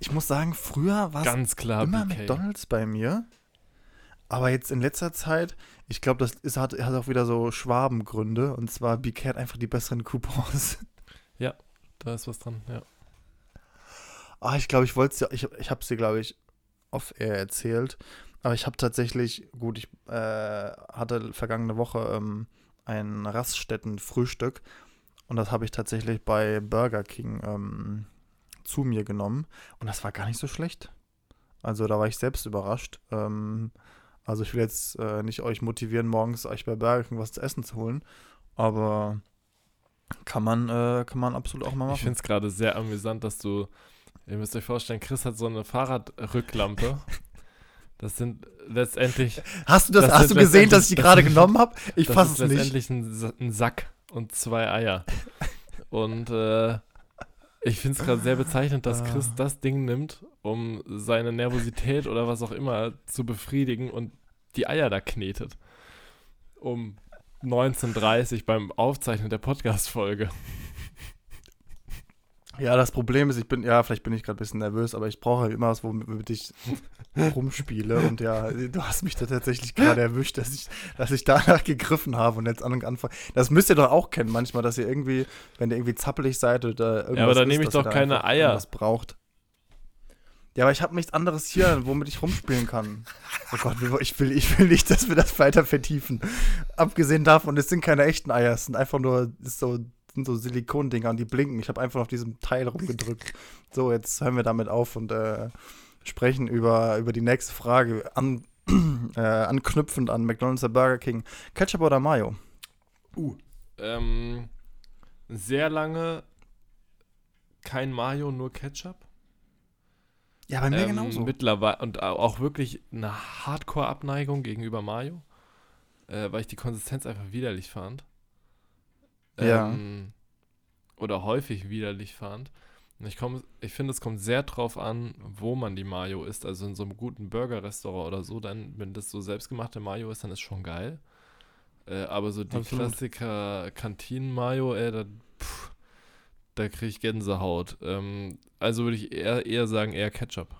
Ich muss sagen, früher war es Ganz klar immer BK. McDonalds bei mir. Aber jetzt in letzter Zeit, ich glaube, das ist, hat, hat auch wieder so Schwabengründe. Und zwar, BK hat einfach die besseren Coupons. Da ist was dran, ja. Ah, ich glaube, ich wollte es ja, ich, ich habe es dir, glaube ich, off-air erzählt. Aber ich habe tatsächlich, gut, ich äh, hatte vergangene Woche ähm, ein Raststätten-Frühstück. Und das habe ich tatsächlich bei Burger King ähm, zu mir genommen. Und das war gar nicht so schlecht. Also da war ich selbst überrascht. Ähm, also ich will jetzt äh, nicht euch motivieren, morgens euch bei Burger King was zu essen zu holen. Aber kann man, äh, kann man absolut auch mal machen. Ich finde es gerade sehr amüsant, dass du, ihr müsst euch vorstellen, Chris hat so eine Fahrradrücklampe. Das sind letztendlich, Hast du das, Das hast du gesehen, dass ich die gerade genommen habe? Ich fasse es nicht. letztendlich ein, ein Sack und zwei Eier. Und äh, ich finde es gerade sehr bezeichnend, dass Chris Ah. das Ding nimmt, um seine Nervosität oder was auch immer zu befriedigen und die Eier da knetet. Um 19.30 beim Aufzeichnen der Podcast-Folge. Ja, das Problem ist, ich bin, ja, vielleicht bin ich gerade ein bisschen nervös, aber ich brauche halt immer was, womit ich rumspiele. Und ja, du hast mich da tatsächlich gerade erwischt, dass ich, dass ich danach gegriffen habe und jetzt an und anfange. Das müsst ihr doch auch kennen manchmal, dass ihr irgendwie, wenn ihr irgendwie zappelig seid oder irgendwas. aber dann ist, nehme ich doch da keine Eier. irgendwas braucht. Ja, aber ich habe nichts anderes hier, womit ich rumspielen kann. Oh Gott, ich will, ich will nicht, dass wir das weiter vertiefen. Abgesehen davon, es sind keine echten Eier, es sind einfach nur so, sind so Silikondinger und die blinken. Ich habe einfach auf diesem Teil rumgedrückt. [laughs] So, jetzt hören wir damit auf und äh, sprechen über, über die nächste Frage. An, [clears throat] äh, anknüpfend an McDonald's oder Burger King. Ketchup oder Mayo? Ähm, sehr lange kein Mayo, nur Ketchup. Ja, bei mir Ähm, genauso. Mittlerweile und au- auch wirklich eine Hardcore-Abneigung gegenüber Mayo, äh, weil ich die Konsistenz einfach widerlich fand. Ja. Ähm, oder häufig widerlich fand. Ich, komm, ich finde, es kommt sehr drauf an, wo man die Mayo isst. Also in so einem guten Burger-Restaurant oder so, dann, wenn das so selbstgemachte Mayo ist, dann ist schon geil. Äh, aber so die Absolut. Klassiker Kantinen-Mayo, ey, da, pff, da kriege ich Gänsehaut. Ähm, also würde ich eher, eher sagen, eher Ketchup.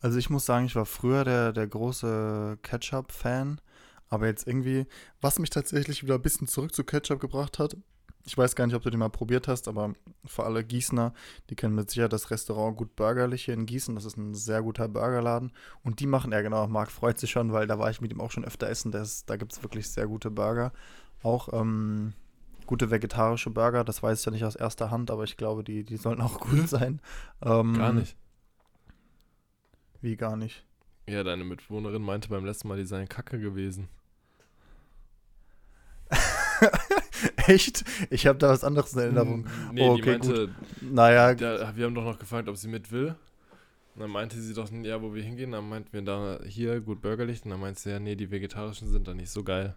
Also ich muss sagen, ich war früher der, der große Ketchup-Fan, aber jetzt irgendwie, was mich tatsächlich wieder ein bisschen zurück zu Ketchup gebracht hat, ich weiß gar nicht, ob du den mal probiert hast, aber für alle Gießener, die kennen mit Sicherheit das Restaurant Gut Burgerlich hier in Gießen. Das ist ein sehr guter Burgerladen. Und die machen, ja genau, Marc freut sich schon, weil da war ich mit ihm auch schon öfter essen. Das, da gibt es wirklich sehr gute Burger. Auch ähm, gute vegetarische Burger, das weiß ich ja nicht aus erster Hand, aber ich glaube, die, die sollen auch gut sein. Ähm, Gar nicht. Wie gar nicht. Ja, deine Mitbewohnerin meinte beim letzten Mal, die seien kacke gewesen. [laughs] Echt? Ich habe da was anderes in Erinnerung. Nee, Okay, die meinte, Naja, da, wir haben doch noch gefragt, ob sie mit will. Und dann meinte sie doch, ja, wo wir hingehen. Dann meinten wir da hier gut bürgerlich. Und dann meinte sie, ja, nee, die vegetarischen sind da nicht so geil.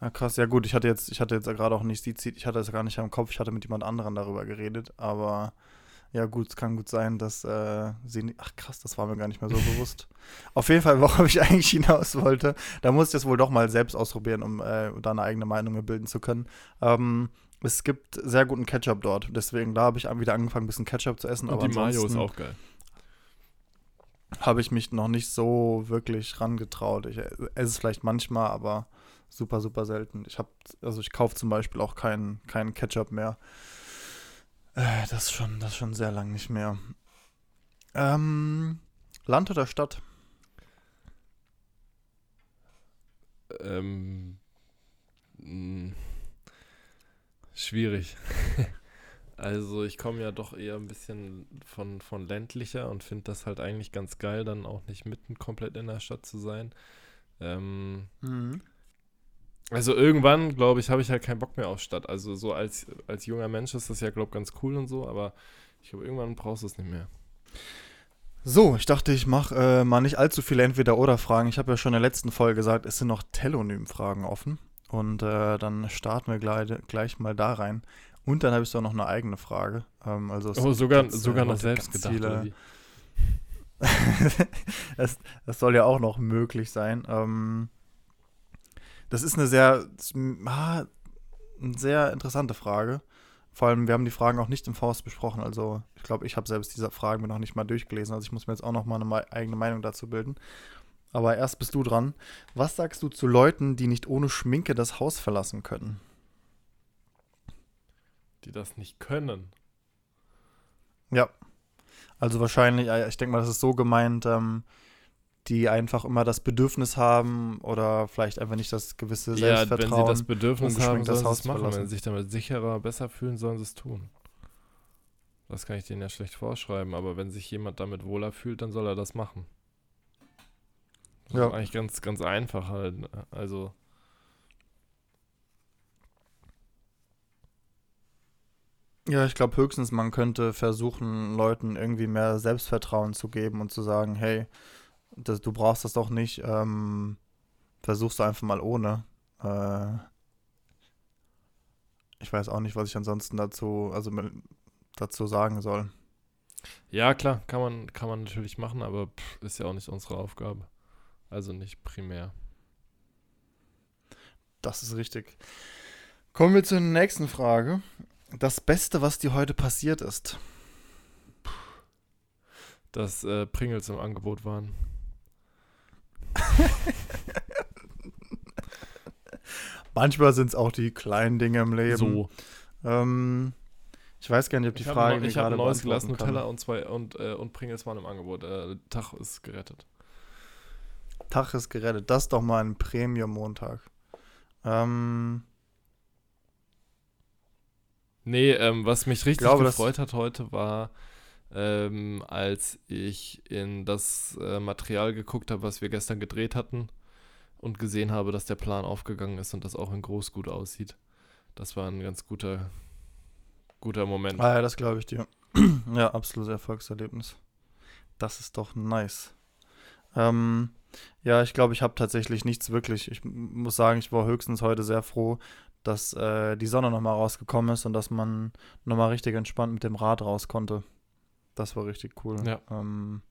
ah, krass, ja gut, ich hatte jetzt, ich hatte jetzt gerade auch nicht die Zit- ich hatte das gar nicht im Kopf, ich hatte mit jemand anderem darüber geredet, aber ja gut, es kann gut sein, dass äh, sie, ach krass, das war mir gar nicht mehr so bewusst. Auf jeden Fall, [laughs] worauf ich eigentlich hinaus wollte, da muss ich das wohl doch mal selbst ausprobieren, um äh, da eine eigene Meinung bilden zu können. Ähm, Es gibt sehr guten Ketchup dort. Deswegen, da habe ich wieder angefangen, ein bisschen Ketchup zu essen. Und aber die Mayo ist auch geil. habe ich mich noch nicht so wirklich rangetraut. Ich esse es vielleicht manchmal, aber super, super selten. Ich habe, also ich kaufe zum Beispiel auch keinen keinen Ketchup mehr. Äh, das ist schon, das schon sehr lang nicht mehr. Ähm, Land oder Stadt? Ähm, mh, schwierig. [laughs] also ich komme ja doch eher ein bisschen von, von ländlicher und finde das halt eigentlich ganz geil, dann auch nicht mitten komplett in der Stadt zu sein. Ähm, Mhm. Also irgendwann, glaube ich, habe ich halt keinen Bock mehr auf Stadt. Also so als, als junger Mensch ist das ja, glaube ich, ganz cool und so, aber ich glaube, irgendwann brauchst du es nicht mehr. So, ich dachte, ich mache äh, mal nicht allzu viele Entweder-Oder-Fragen. Ich habe ja schon in der letzten Folge gesagt, es sind noch Telonym-Fragen offen. Und äh, dann starten wir gleich, gleich mal da rein. Und dann habe ich so noch eine eigene Frage. Ähm, also Oh, sogar, äh, sogar noch heute selbst ganz gedacht. das, [laughs] das soll ja auch noch möglich sein. Ähm, das ist eine sehr, ah, eine sehr interessante Frage. Vor allem, wir haben die Fragen auch nicht im Faust besprochen. Also, ich glaube, ich habe selbst diese Fragen mir noch nicht mal durchgelesen. Also, ich muss mir jetzt auch noch mal eine eigene Meinung dazu bilden. Aber erst bist du dran. Was sagst du zu Leuten, die nicht ohne Schminke das Haus verlassen können? Die das nicht können. Ja. Also wahrscheinlich, äh, ich denke mal, das ist so gemeint, ähm, die einfach immer das Bedürfnis haben oder vielleicht einfach nicht das gewisse Ja, wenn Selbstvertrauen. sie das Bedürfnis haben, das Haus machen. verlassen. Wenn sie sich damit sicherer, besser fühlen, sollen sie es tun. Das kann ich denen ja schlecht vorschreiben, aber wenn sich jemand damit wohler fühlt, dann soll er das machen. Das Ja. ist eigentlich ganz, ganz einfach halt. ne? Also, Ja, ich glaube höchstens, man könnte versuchen, Leuten irgendwie mehr Selbstvertrauen zu geben und zu sagen, hey, das, du brauchst das doch nicht, ähm, versuchst du einfach mal ohne. Äh, ich weiß auch nicht, was ich ansonsten dazu, also dazu sagen soll. ja, klar, kann man, kann man natürlich machen, aber pff, ist ja auch nicht unsere Aufgabe. Also nicht primär. Das ist richtig. Kommen wir zur nächsten Frage. Das Beste, was dir heute passiert ist. Dass äh, Pringles im Angebot waren. [laughs] Manchmal sind es auch die kleinen Dinge im Leben. So. Ähm, ich weiß gar nicht, ob die Ich habe Frage mir ich hab ein neues Glas kann. Nutella und, zwei, und, äh, und Pringles waren im Angebot. Äh, Tag ist gerettet. Tag ist gerettet. Das ist doch mal ein Premium-Montag. Ähm, Nee, ähm, was mich richtig glaube, gefreut hat heute war, ähm, als ich in das äh, Material geguckt habe, was wir gestern gedreht hatten und gesehen habe, dass der Plan aufgegangen ist und das auch in groß gut aussieht. Das war ein ganz guter, guter Moment. ah ja, das glaube ich dir. [clears throat] ja, absolutes Erfolgserlebnis. Das ist doch nice. Ähm, ja, ich glaube, ich habe tatsächlich nichts wirklich. Ich muss sagen, ich war höchstens heute sehr froh, dass äh, die Sonne nochmal rausgekommen ist und dass man nochmal richtig entspannt mit dem Rad raus konnte. Das war richtig cool. Ja. Ähm,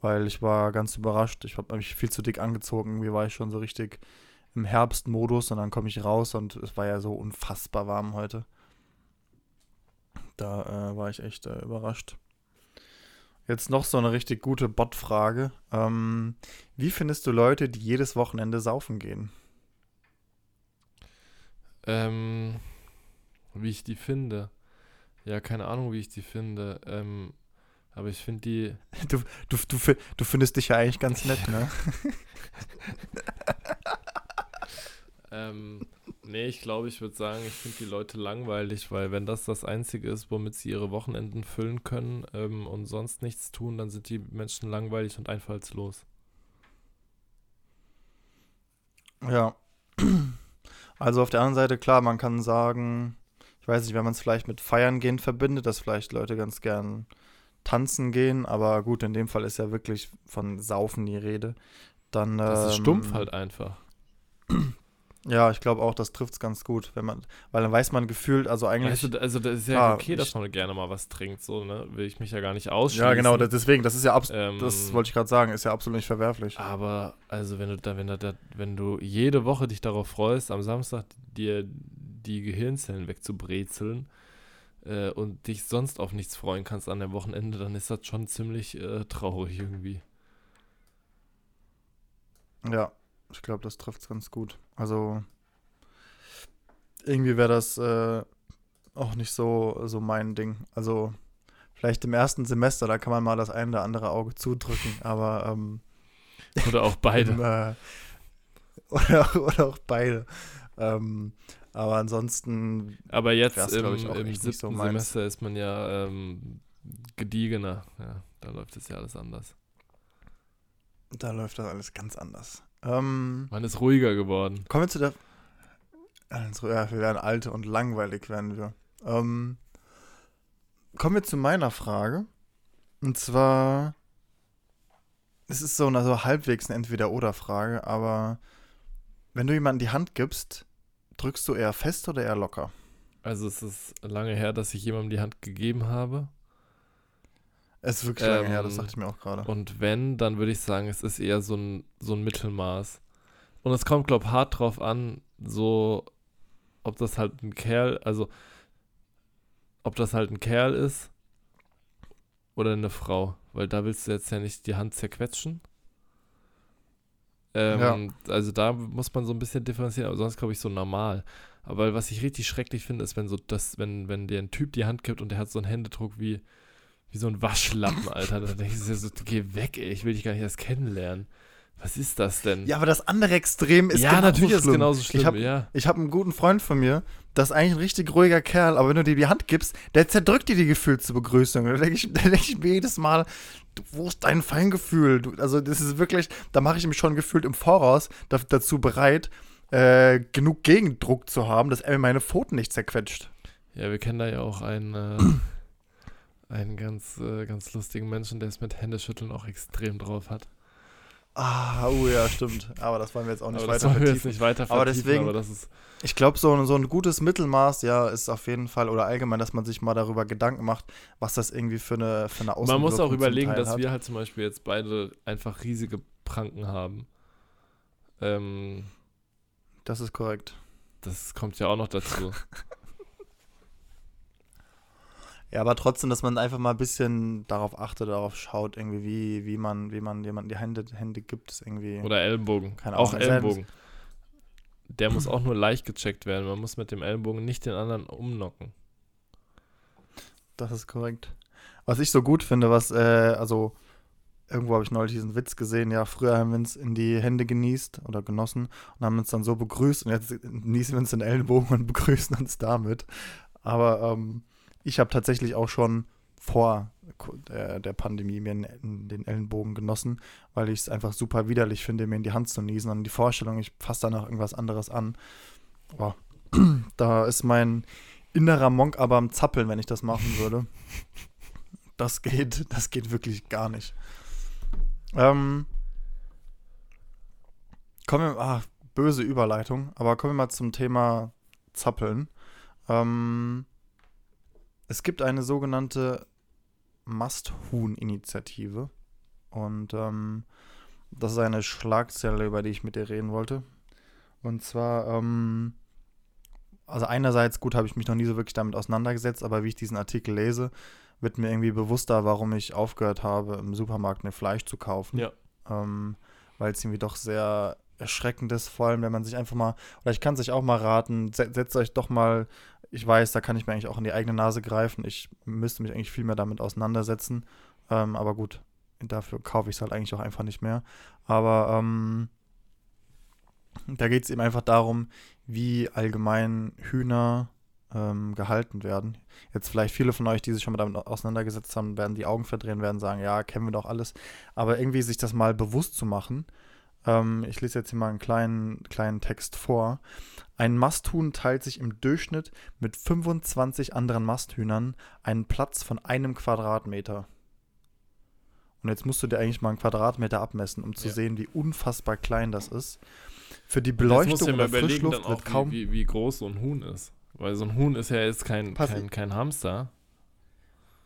weil ich war ganz überrascht. Ich habe mich viel zu dick angezogen. Irgendwie war ich schon so richtig im Herbstmodus und dann komme ich raus und es war ja so unfassbar warm heute. Da äh, war ich echt äh, überrascht. Jetzt noch so eine richtig gute Bot-Frage. Ähm, wie findest du Leute, die jedes Wochenende saufen gehen? Ähm, wie ich die finde. Ja, keine Ahnung, wie ich die finde. Ähm, aber ich finde die. [laughs] Du, du, du, du findest dich ja eigentlich ganz nett, ne? [laughs] Ähm, nee, ich glaube, ich würde sagen, ich finde die Leute langweilig, weil wenn das das Einzige ist, womit sie ihre Wochenenden füllen können ähm, und sonst nichts tun, dann sind die Menschen langweilig und einfallslos. Ja. Also auf der anderen Seite, klar, man kann sagen, ich weiß nicht, wenn man es vielleicht mit Feiern gehen verbindet, dass vielleicht Leute ganz gern tanzen gehen, aber gut, in dem Fall ist ja wirklich von Saufen die Rede. Dann, Das ist ähm, stumpf halt einfach. [clears throat] Ja, ich glaube auch, das trifft es ganz gut, wenn man, weil dann weiß man gefühlt, also eigentlich. Du, also das ist ja Ah, okay, dass man gerne mal was trinkt, so, ne? Will ich mich ja gar nicht ausschließen. ja, genau, deswegen, das ist ja absolut, Ähm, das wollte ich gerade sagen, ist ja absolut nicht verwerflich. Aber also wenn du da, wenn da, wenn du jede Woche dich darauf freust, am Samstag dir die Gehirnzellen wegzubrezeln äh, und dich sonst auf nichts freuen kannst an dem Wochenende, dann ist das schon ziemlich äh, traurig irgendwie. Ja, ich glaube, das trifft es ganz gut. Also irgendwie wäre das äh, auch nicht so, so mein Ding. Also vielleicht im ersten Semester, da kann man mal das eine oder andere Auge zudrücken, aber ähm, Oder auch beide. [laughs] im, äh, oder, [laughs] oder auch beide. Ähm, aber ansonsten, Aber jetzt im, ich, im siebten so. Semester ist man ja ähm, gediegener. Ja, da läuft es ja alles anders. da läuft das alles ganz anders. Ähm, Man ist ruhiger geworden. kommen wir zu der. Also, ja, wir werden alt und langweilig, werden wir. Ähm, kommen wir zu meiner Frage. Und zwar, es ist so eine so halbwegs eine Entweder-Oder-Frage, aber wenn du jemandem die Hand gibst, drückst du eher fest oder eher locker? Also es ist lange her, dass ich jemandem die Hand gegeben habe. Es ist wirklich lange her, das Ähm, dachte ich mir auch gerade. Und wenn, dann würde ich sagen, es ist eher so ein, so ein Mittelmaß. Und es kommt, glaube ich, hart drauf an, so, ob das halt ein Kerl, also, ob das halt ein Kerl ist oder eine Frau. Weil da willst du jetzt ja nicht die Hand zerquetschen. Ähm, Also da muss man so ein bisschen differenzieren, aber sonst glaube ich so normal. Aber was ich richtig schrecklich finde, ist, wenn so das, wenn, wenn dir ein Typ die Hand gibt und der hat so einen Händedruck wie, wie so ein Waschlappen, Alter. Da denke ich mir so, geh weg, ey, ich will dich gar nicht erst kennenlernen. Was ist das denn? Ja, aber das andere Extrem ist ja genauso natürlich ist es schlimm. genauso schlimm, Ich habe ja. hab einen guten Freund von mir, das ist eigentlich ein richtig ruhiger Kerl, aber wenn du dir die Hand gibst, der zerdrückt dir die gefühlt zur Begrüßung. Da denke ich, [laughs] da denk ich mir jedes Mal, du, wo ist dein Feingefühl? Du, also das ist wirklich, da mache ich mich schon gefühlt im Voraus da, dazu bereit, äh, genug Gegendruck zu haben, dass er mir meine Pfoten nicht zerquetscht. Ja, wir kennen da ja auch einen, äh, [clears throat] einen ganz, äh, ganz lustigen Menschen, der es mit Händeschütteln auch extrem drauf hat. Ah, oh ja, stimmt. Aber das wollen wir jetzt auch nicht aber das weiter wollen wir jetzt nicht weiter Aber deswegen- aber das ist, Ich glaube, so, so ein gutes Mittelmaß, ja, ist auf jeden Fall, oder allgemein, dass man sich mal darüber Gedanken macht, was das irgendwie für eine, für eine man muss auch überlegen, dass hat. wir halt zum Beispiel jetzt beide einfach riesige Pranken haben. Ähm, Das ist korrekt. das kommt ja auch noch dazu. [laughs] Ja, aber trotzdem, dass man einfach mal ein bisschen darauf achtet, darauf schaut, irgendwie, wie, wie man, wie man jemandem die Hände, Hände gibt, ist irgendwie. Oder Ellenbogen. Keine auch Ahnung, selbst- Ellenbogen. Der muss auch nur leicht gecheckt werden. Man muss mit dem Ellenbogen nicht den anderen umnocken. Das ist korrekt. Was ich so gut finde, was, äh, also, irgendwo habe ich neulich diesen Witz gesehen, ja, früher haben wir uns in die Hände genießt oder genossen und haben uns dann so begrüßt und jetzt genießen wir uns den Ellenbogen und begrüßen uns damit. Aber ähm, ich habe tatsächlich auch schon vor der, der Pandemie mir den Ellenbogen genossen, weil ich es einfach super widerlich finde, mir in die Hand zu niesen und die Vorstellung, ich fasse danach irgendwas anderes an. Boah, [clears throat] da ist mein innerer Monk aber am Zappeln, wenn ich das machen würde. [laughs] Das geht, das geht wirklich gar nicht. Ähm, kommen wir, ah, böse Überleitung, aber kommen wir mal zum Thema Zappeln. Ähm, es gibt eine sogenannte Masthuhn-Initiative und ähm, das ist eine Schlagzeile, über die ich mit dir reden wollte. Und zwar, ähm, also einerseits, gut, habe ich mich noch nie so wirklich damit auseinandergesetzt, aber wie ich diesen Artikel lese, wird mir irgendwie bewusster, warum ich aufgehört habe, im Supermarkt mir Fleisch zu kaufen. Ja. Ähm, Weil es irgendwie doch sehr erschreckend ist, vor allem wenn man sich einfach mal, oder ich kann es euch auch mal raten, se- setzt euch doch mal, ich weiß, da kann ich mir eigentlich auch in die eigene Nase greifen, ich müsste mich eigentlich viel mehr damit auseinandersetzen, ähm, aber gut, dafür kaufe ich es halt eigentlich auch einfach nicht mehr. Aber ähm, da geht es eben einfach darum, wie allgemein Hühner ähm, gehalten werden. Jetzt vielleicht viele von euch, die sich schon mal damit auseinandergesetzt haben, werden die Augen verdrehen, werden sagen, ja, kennen wir doch alles. Aber irgendwie sich das mal bewusst zu machen. Ähm, ich lese jetzt hier mal einen kleinen, kleinen Text vor. Ein Masthuhn teilt sich im Durchschnitt mit 25 anderen Masthühnern einen Platz von einem Quadratmeter. Und jetzt musst du dir eigentlich mal einen Quadratmeter abmessen, um zu Ja. sehen, wie unfassbar klein das ist. Für die Beleuchtung dann Frischluft wird kaum. wie, wie, groß so ein Huhn ist. Weil so ein Huhn ist ja jetzt kein, kein, kein Hamster.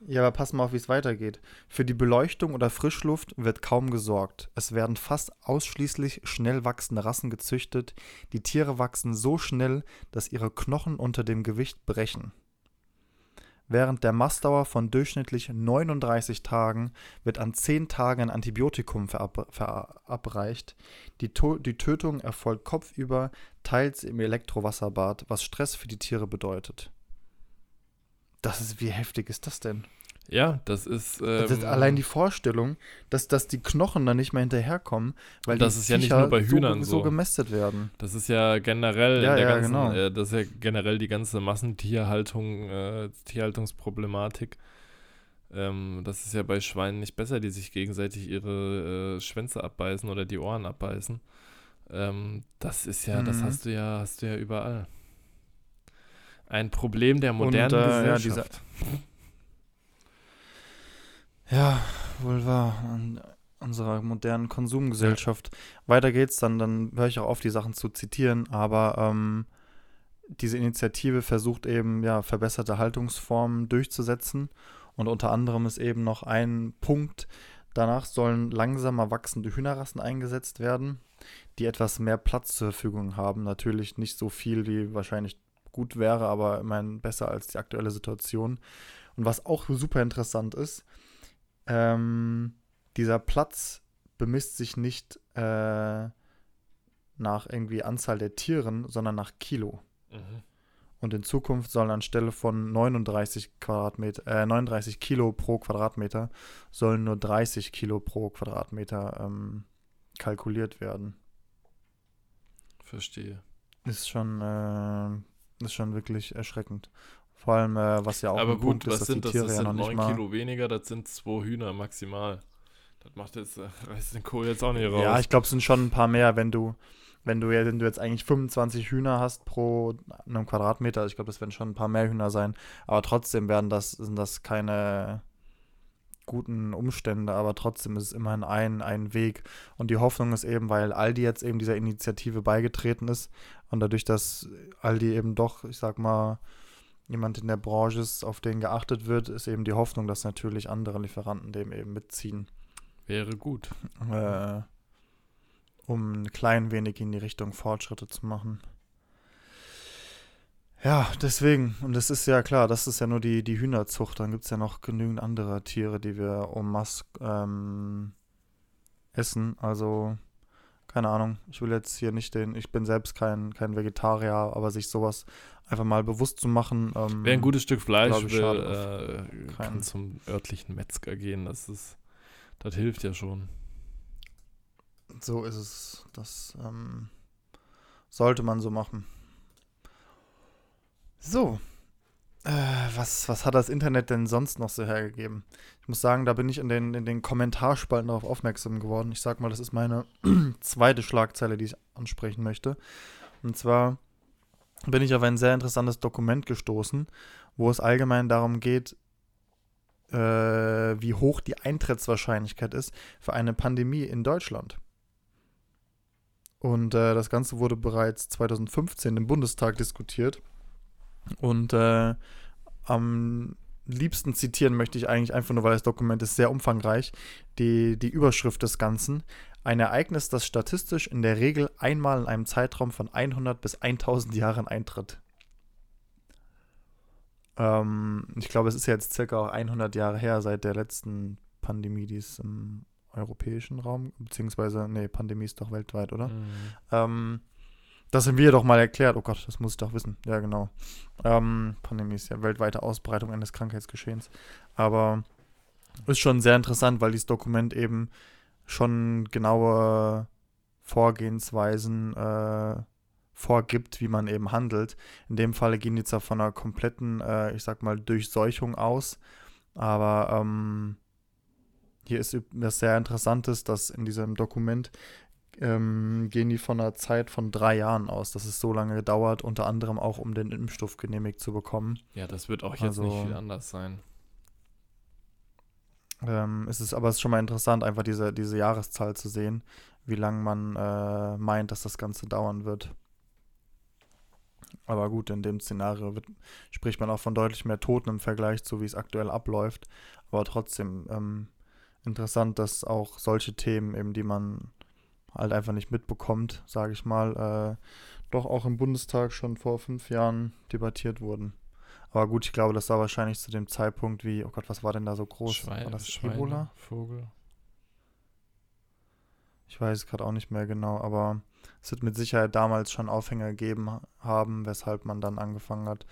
Ja, aber pass mal auf, wie es weitergeht. Für die Beleuchtung oder Frischluft wird kaum gesorgt. Es werden fast ausschließlich schnell wachsende Rassen gezüchtet. Die Tiere wachsen so schnell, dass ihre Knochen unter dem Gewicht brechen. Während der Mastdauer von durchschnittlich 39 Tagen wird an 10 Tagen ein Antibiotikum verab verabreicht. Die, die Tötung erfolgt kopfüber, teils im Elektrowasserbad, was Stress für die Tiere bedeutet. Das ist, wie heftig ist das denn? Ja, das ist. Ähm, das ist allein die Vorstellung, dass, dass die Knochen dann nicht mehr hinterherkommen, weil Das die ist ja nicht nur bei Hühnern so, so gemästet werden. Das ist ja generell Ja, in der ja, ganzen, genau. äh, das ist ja generell die ganze Massentierhaltung, äh, Tierhaltungsproblematik. Ähm, das ist ja bei Schweinen nicht besser, die sich gegenseitig ihre äh, Schwänze abbeißen oder die Ohren abbeißen. Ähm, das ist ja, das Mhm. hast du ja, hast du ja überall. Ein Problem der modernen äh, ja, Gesellschaft. Ja, wohl wahr. An unserer modernen Konsumgesellschaft. Weiter geht's dann, dann höre ich auch auf, die Sachen zu zitieren, aber ähm, diese Initiative versucht eben, ja, verbesserte Haltungsformen durchzusetzen. Und unter anderem ist eben noch ein Punkt, danach sollen langsamer wachsende Hühnerrassen eingesetzt werden, die etwas mehr Platz zur Verfügung haben. Natürlich nicht so viel, wie wahrscheinlich gut wäre, aber immerhin besser als die aktuelle Situation. Und was auch super interessant ist, ähm, dieser Platz bemisst sich nicht äh, nach irgendwie Anzahl der Tieren, sondern nach Kilo. Mhm. Und in Zukunft sollen anstelle von 39 Quadratmeter, äh, 39 Kilo pro Quadratmeter, sollen nur 30 Kilo pro Quadratmeter ähm, kalkuliert werden. Verstehe. Ist schon, äh, ist schon wirklich erschreckend. Vor allem, äh, was ja auch Aber ein gut, Punkt ist, was dass sind die das? Tiere Das ja noch nicht 9 mal. Kilo weniger, das sind zwei Hühner maximal. Das macht jetzt, äh, [laughs] reißt den Kohl jetzt auch nicht raus. Ja, ich glaube, es sind schon ein paar mehr, wenn du, wenn du, wenn du jetzt eigentlich 25 Hühner hast pro einem Quadratmeter. Ich glaube, das werden schon ein paar mehr Hühner sein. Aber trotzdem werden das, sind das keine guten Umstände, aber trotzdem ist es immerhin ein, ein Weg. Und die Hoffnung ist eben, weil Aldi jetzt eben dieser Initiative beigetreten ist und dadurch, dass Aldi eben doch, ich sag mal, jemand in der Branche ist, auf den geachtet wird, ist eben die Hoffnung, dass natürlich andere Lieferanten dem eben mitziehen Wäre gut. äh, um ein klein wenig in die Richtung Fortschritte zu machen. Ja, deswegen, und das ist ja klar, das ist ja nur die, die Hühnerzucht, dann gibt es ja noch genügend andere Tiere, die wir en masse ähm, essen. Also, keine Ahnung, ich will jetzt hier nicht den, ich bin selbst kein, kein Vegetarier, aber sich sowas einfach mal bewusst zu machen. Ähm, Wer ein gutes Stück Fleisch ich, will, äh, kann zum örtlichen Metzger gehen. Das ist, das hilft ja schon. So ist es. Das ähm, sollte man so machen. So. Äh, was, was hat das Internet denn sonst noch so hergegeben? Ich muss sagen, da bin ich in den, in den Kommentarspalten darauf aufmerksam geworden. Ich sag mal, das ist meine [clears throat] zweite Schlagzeile, die ich ansprechen möchte. Und zwar bin ich auf ein sehr interessantes Dokument gestoßen, wo es allgemein darum geht, äh, wie hoch die Eintrittswahrscheinlichkeit ist für eine Pandemie in Deutschland. Und äh, das Ganze wurde bereits 2015 im Bundestag diskutiert. Und äh, am liebsten zitieren möchte ich eigentlich einfach nur, weil das Dokument ist sehr umfangreich, die, die Überschrift des Ganzen. Ein Ereignis, das statistisch in der Regel einmal in einem Zeitraum von 100 bis 1000 Jahren eintritt. Ähm, ich glaube, es ist jetzt circa 100 Jahre her seit der letzten Pandemie, die es im europäischen Raum, beziehungsweise, nee, Pandemie ist doch weltweit, oder? Mhm. Ähm, das haben wir doch mal erklärt. Oh Gott, das muss ich doch wissen. Ja, genau. Ähm, Pandemie ist ja weltweite Ausbreitung eines Krankheitsgeschehens. Aber ist schon sehr interessant, weil dieses Dokument eben schon genaue Vorgehensweisen äh, vorgibt, wie man eben handelt. In dem Falle gehen die zwar von einer kompletten, äh, ich sag mal, Durchseuchung aus, aber ähm, hier ist das sehr Interessantes, dass in diesem Dokument ähm, gehen die von einer Zeit von drei Jahren aus, dass es so lange gedauert, unter anderem auch, um den Impfstoff genehmigt zu bekommen. Ja, das wird auch jetzt Also- nicht viel anders sein. Ähm, es ist aber es ist schon mal interessant, einfach diese, diese Jahreszahl zu sehen, wie lange man äh, meint, dass das Ganze dauern wird. Aber gut, in dem Szenario wird, spricht man auch von deutlich mehr Toten im Vergleich zu, wie es aktuell abläuft. Aber trotzdem ähm, interessant, dass auch solche Themen, eben die man halt einfach nicht mitbekommt, sage ich mal, äh, doch auch im Bundestag schon vor fünf Jahren debattiert wurden. Aber gut, ich glaube, das war wahrscheinlich zu dem Zeitpunkt wie, oh Gott, was war denn da so groß? Schwein, war das Schweine, Ebola? Vogel. Ich weiß es gerade auch nicht mehr genau, aber es wird mit Sicherheit damals schon Aufhänger gegeben haben, weshalb man dann angefangen hat,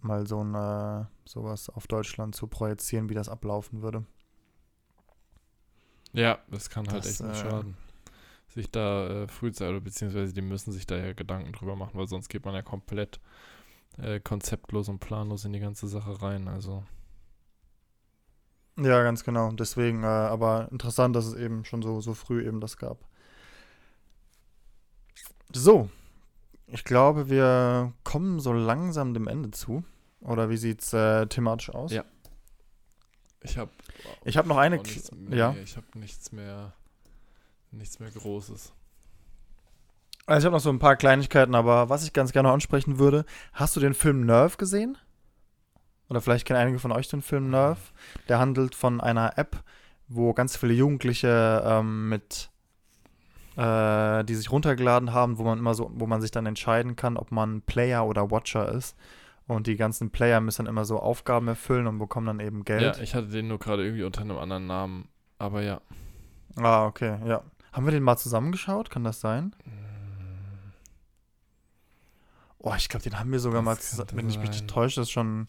mal so ein, sowas auf Deutschland zu projizieren, wie das ablaufen würde. Ja, das kann halt Das, echt nicht äh, schaden. Sich da äh, frühzeitig, oder beziehungsweise die müssen sich da ja Gedanken drüber machen, weil sonst geht man ja komplett äh, konzeptlos und planlos in die ganze Sache rein. Also, Ja, ganz genau. Deswegen, äh, aber interessant, dass es eben schon so, so früh eben das gab. So, ich glaube, wir kommen so langsam dem Ende zu. Oder wie sieht's äh, thematisch aus? Ja. ich habe Ich habe noch eine. ja. ich habe nichts mehr, nichts mehr Großes. Also ich habe noch so ein paar Kleinigkeiten, aber was ich ganz gerne ansprechen würde, hast du den Film Nerve gesehen? Oder vielleicht kennen einige von euch den Film Nerve. Der handelt von einer App, wo ganz viele Jugendliche ähm, mit, äh, die sich runtergeladen haben, wo man immer so, wo man sich dann entscheiden kann, ob man Player oder Watcher ist. Und die ganzen Player müssen dann immer so Aufgaben erfüllen und bekommen dann eben Geld. Ja, ich hatte den nur gerade irgendwie unter einem anderen Namen. Aber ja. Ah, okay, ja. Haben wir den mal zusammengeschaut? Kann das sein? Oh, ich glaube, den haben wir sogar Das mal zusammen. Wenn ich mich nicht täusche, das ist schon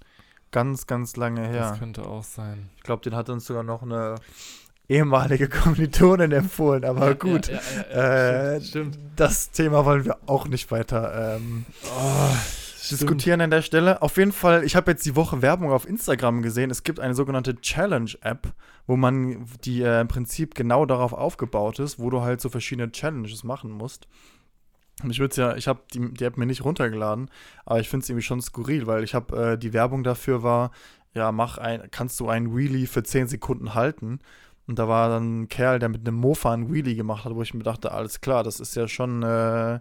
ganz, ganz lange her. Das könnte auch sein. Ich glaube, den hat uns sogar noch eine ehemalige Kommilitonin empfohlen. Aber gut, Ja, ja, ja, äh, stimmt, stimmt. das Thema wollen wir auch nicht weiter ähm, Oh, diskutieren an der Stelle. Auf jeden Fall, ich habe jetzt die Woche Werbung auf Instagram gesehen. Es gibt eine sogenannte Challenge-App, wo man, die äh, im Prinzip genau darauf aufgebaut ist, wo du halt so verschiedene Challenges machen musst. Ich würde ja, ich habe die, die App mir nicht runtergeladen, aber ich finde es irgendwie schon skurril, weil ich habe, äh, die Werbung dafür war, ja, mach ein, kannst du einen Wheelie für 10 Sekunden halten. Und da war dann ein Kerl, der mit einem Mofa einen Wheelie gemacht hat, wo ich mir dachte, alles klar, das ist ja schon äh,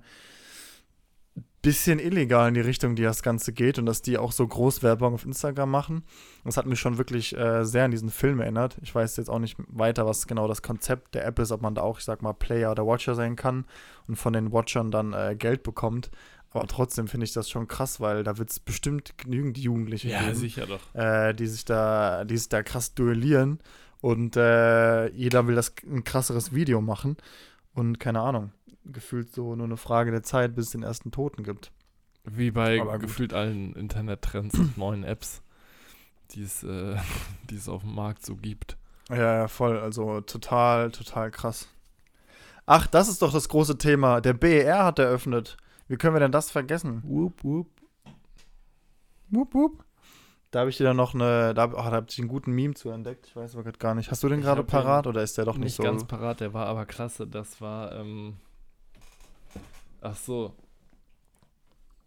bisschen illegal in die Richtung, die das Ganze geht und dass die auch so groß Werbung auf Instagram machen. Das hat mich schon wirklich äh, sehr an diesen Film erinnert. Ich weiß jetzt auch nicht weiter, was genau das Konzept der App ist, ob man da auch, ich sag mal, Player oder Watcher sein kann und von den Watchern dann äh, Geld bekommt. Aber trotzdem finde ich das schon krass, weil da wird es bestimmt genügend Jugendliche Ja, geben, sicher doch. äh, die sich da, die sich da krass duellieren und äh, jeder will das ein krasseres Video machen und keine Ahnung, gefühlt so nur eine Frage der Zeit, bis es den ersten Toten gibt. Wie bei Aber gut. gefühlt allen Internettrends und neuen Apps, die es, äh, [laughs] die es auf dem Markt so gibt. Ja, ja, voll, also total, total krass. Ach, das ist doch das große Thema. Der BER hat eröffnet. Wie können wir denn das vergessen? Whoop, whoop. Wupp, wupp. Da habe ich dir dann noch eine, da, oh, da habe ich einen guten Meme zu entdeckt. Ich weiß aber gerade gar nicht. Hast du den gerade hab den parat oder ist der doch nicht, nicht so? ganz parat, der war aber klasse. Das war, ähm, ach so.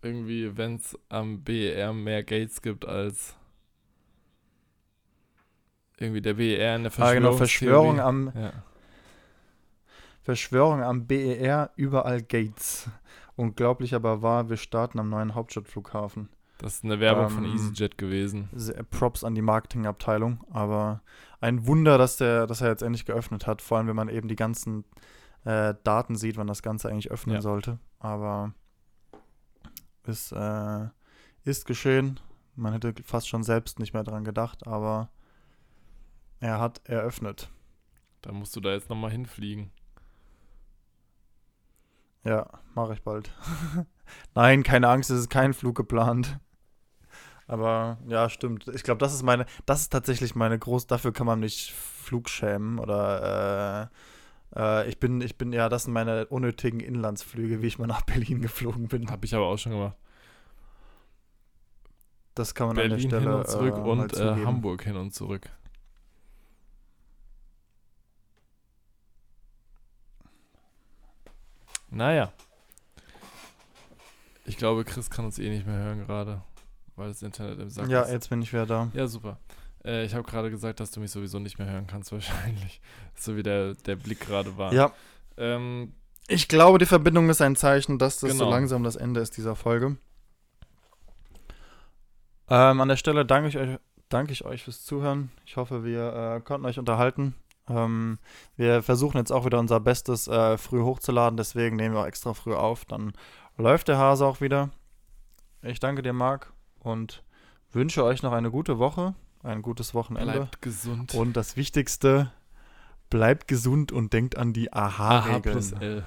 Irgendwie, wenn es am BER mehr Gates gibt als irgendwie der BER in der ah, genau, Verschwörung am, Ja. Verschwörung am BER, überall Gates. Unglaublich aber wahr, wir starten am neuen Hauptstadtflughafen. Das ist eine Werbung von Ähm, EasyJet gewesen. Props an die Marketingabteilung, aber ein Wunder, dass der, dass er jetzt endlich geöffnet hat, vor allem wenn man eben die ganzen äh, Daten sieht, wann das Ganze eigentlich öffnen Ja. sollte. Aber ist, äh, ist geschehen. Man hätte fast schon selbst nicht mehr dran gedacht, aber er hat eröffnet. Da musst du da jetzt nochmal hinfliegen. Ja, mache ich bald. [laughs] Nein, keine Angst, es ist kein Flug geplant. Aber ja, stimmt. Ich glaube, das ist meine, das ist tatsächlich meine groß, dafür kann man nicht Flug schämen oder äh, äh, ich bin, ich bin, ja, das sind meine unnötigen Inlandsflüge, wie ich mal nach Berlin geflogen bin. Habe ich aber auch schon gemacht. Das kann man an der Berlin Stelle hin und zurück äh, und äh. Hamburg hin und zurück. Naja. Ich glaube, Chris kann uns eh nicht mehr hören gerade, weil das Internet im Sack Ja, ist. jetzt bin ich wieder da. Ja, super. Äh, ich habe gerade gesagt, dass du mich sowieso nicht mehr hören kannst, [laughs] wahrscheinlich. So wie der, der Blick gerade war. Ja, Ähm, ich glaube, die Verbindung ist ein Zeichen, dass das so Genau. langsam das Ende ist dieser Folge. Ähm, an der Stelle danke ich euch, danke ich euch fürs Zuhören. Ich hoffe, wir äh, konnten euch unterhalten. Ähm, wir versuchen jetzt auch wieder unser Bestes äh, früh hochzuladen, deswegen nehmen wir auch extra früh auf. Dann läuft der Hase auch wieder. Ich danke dir, Marc, und wünsche euch noch eine gute Woche, ein gutes Wochenende. Bleibt gesund. Und das Wichtigste, bleibt gesund und denkt an die Aha AHA-Regeln. plus L.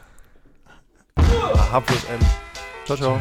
AHA plus L. Ciao, ciao.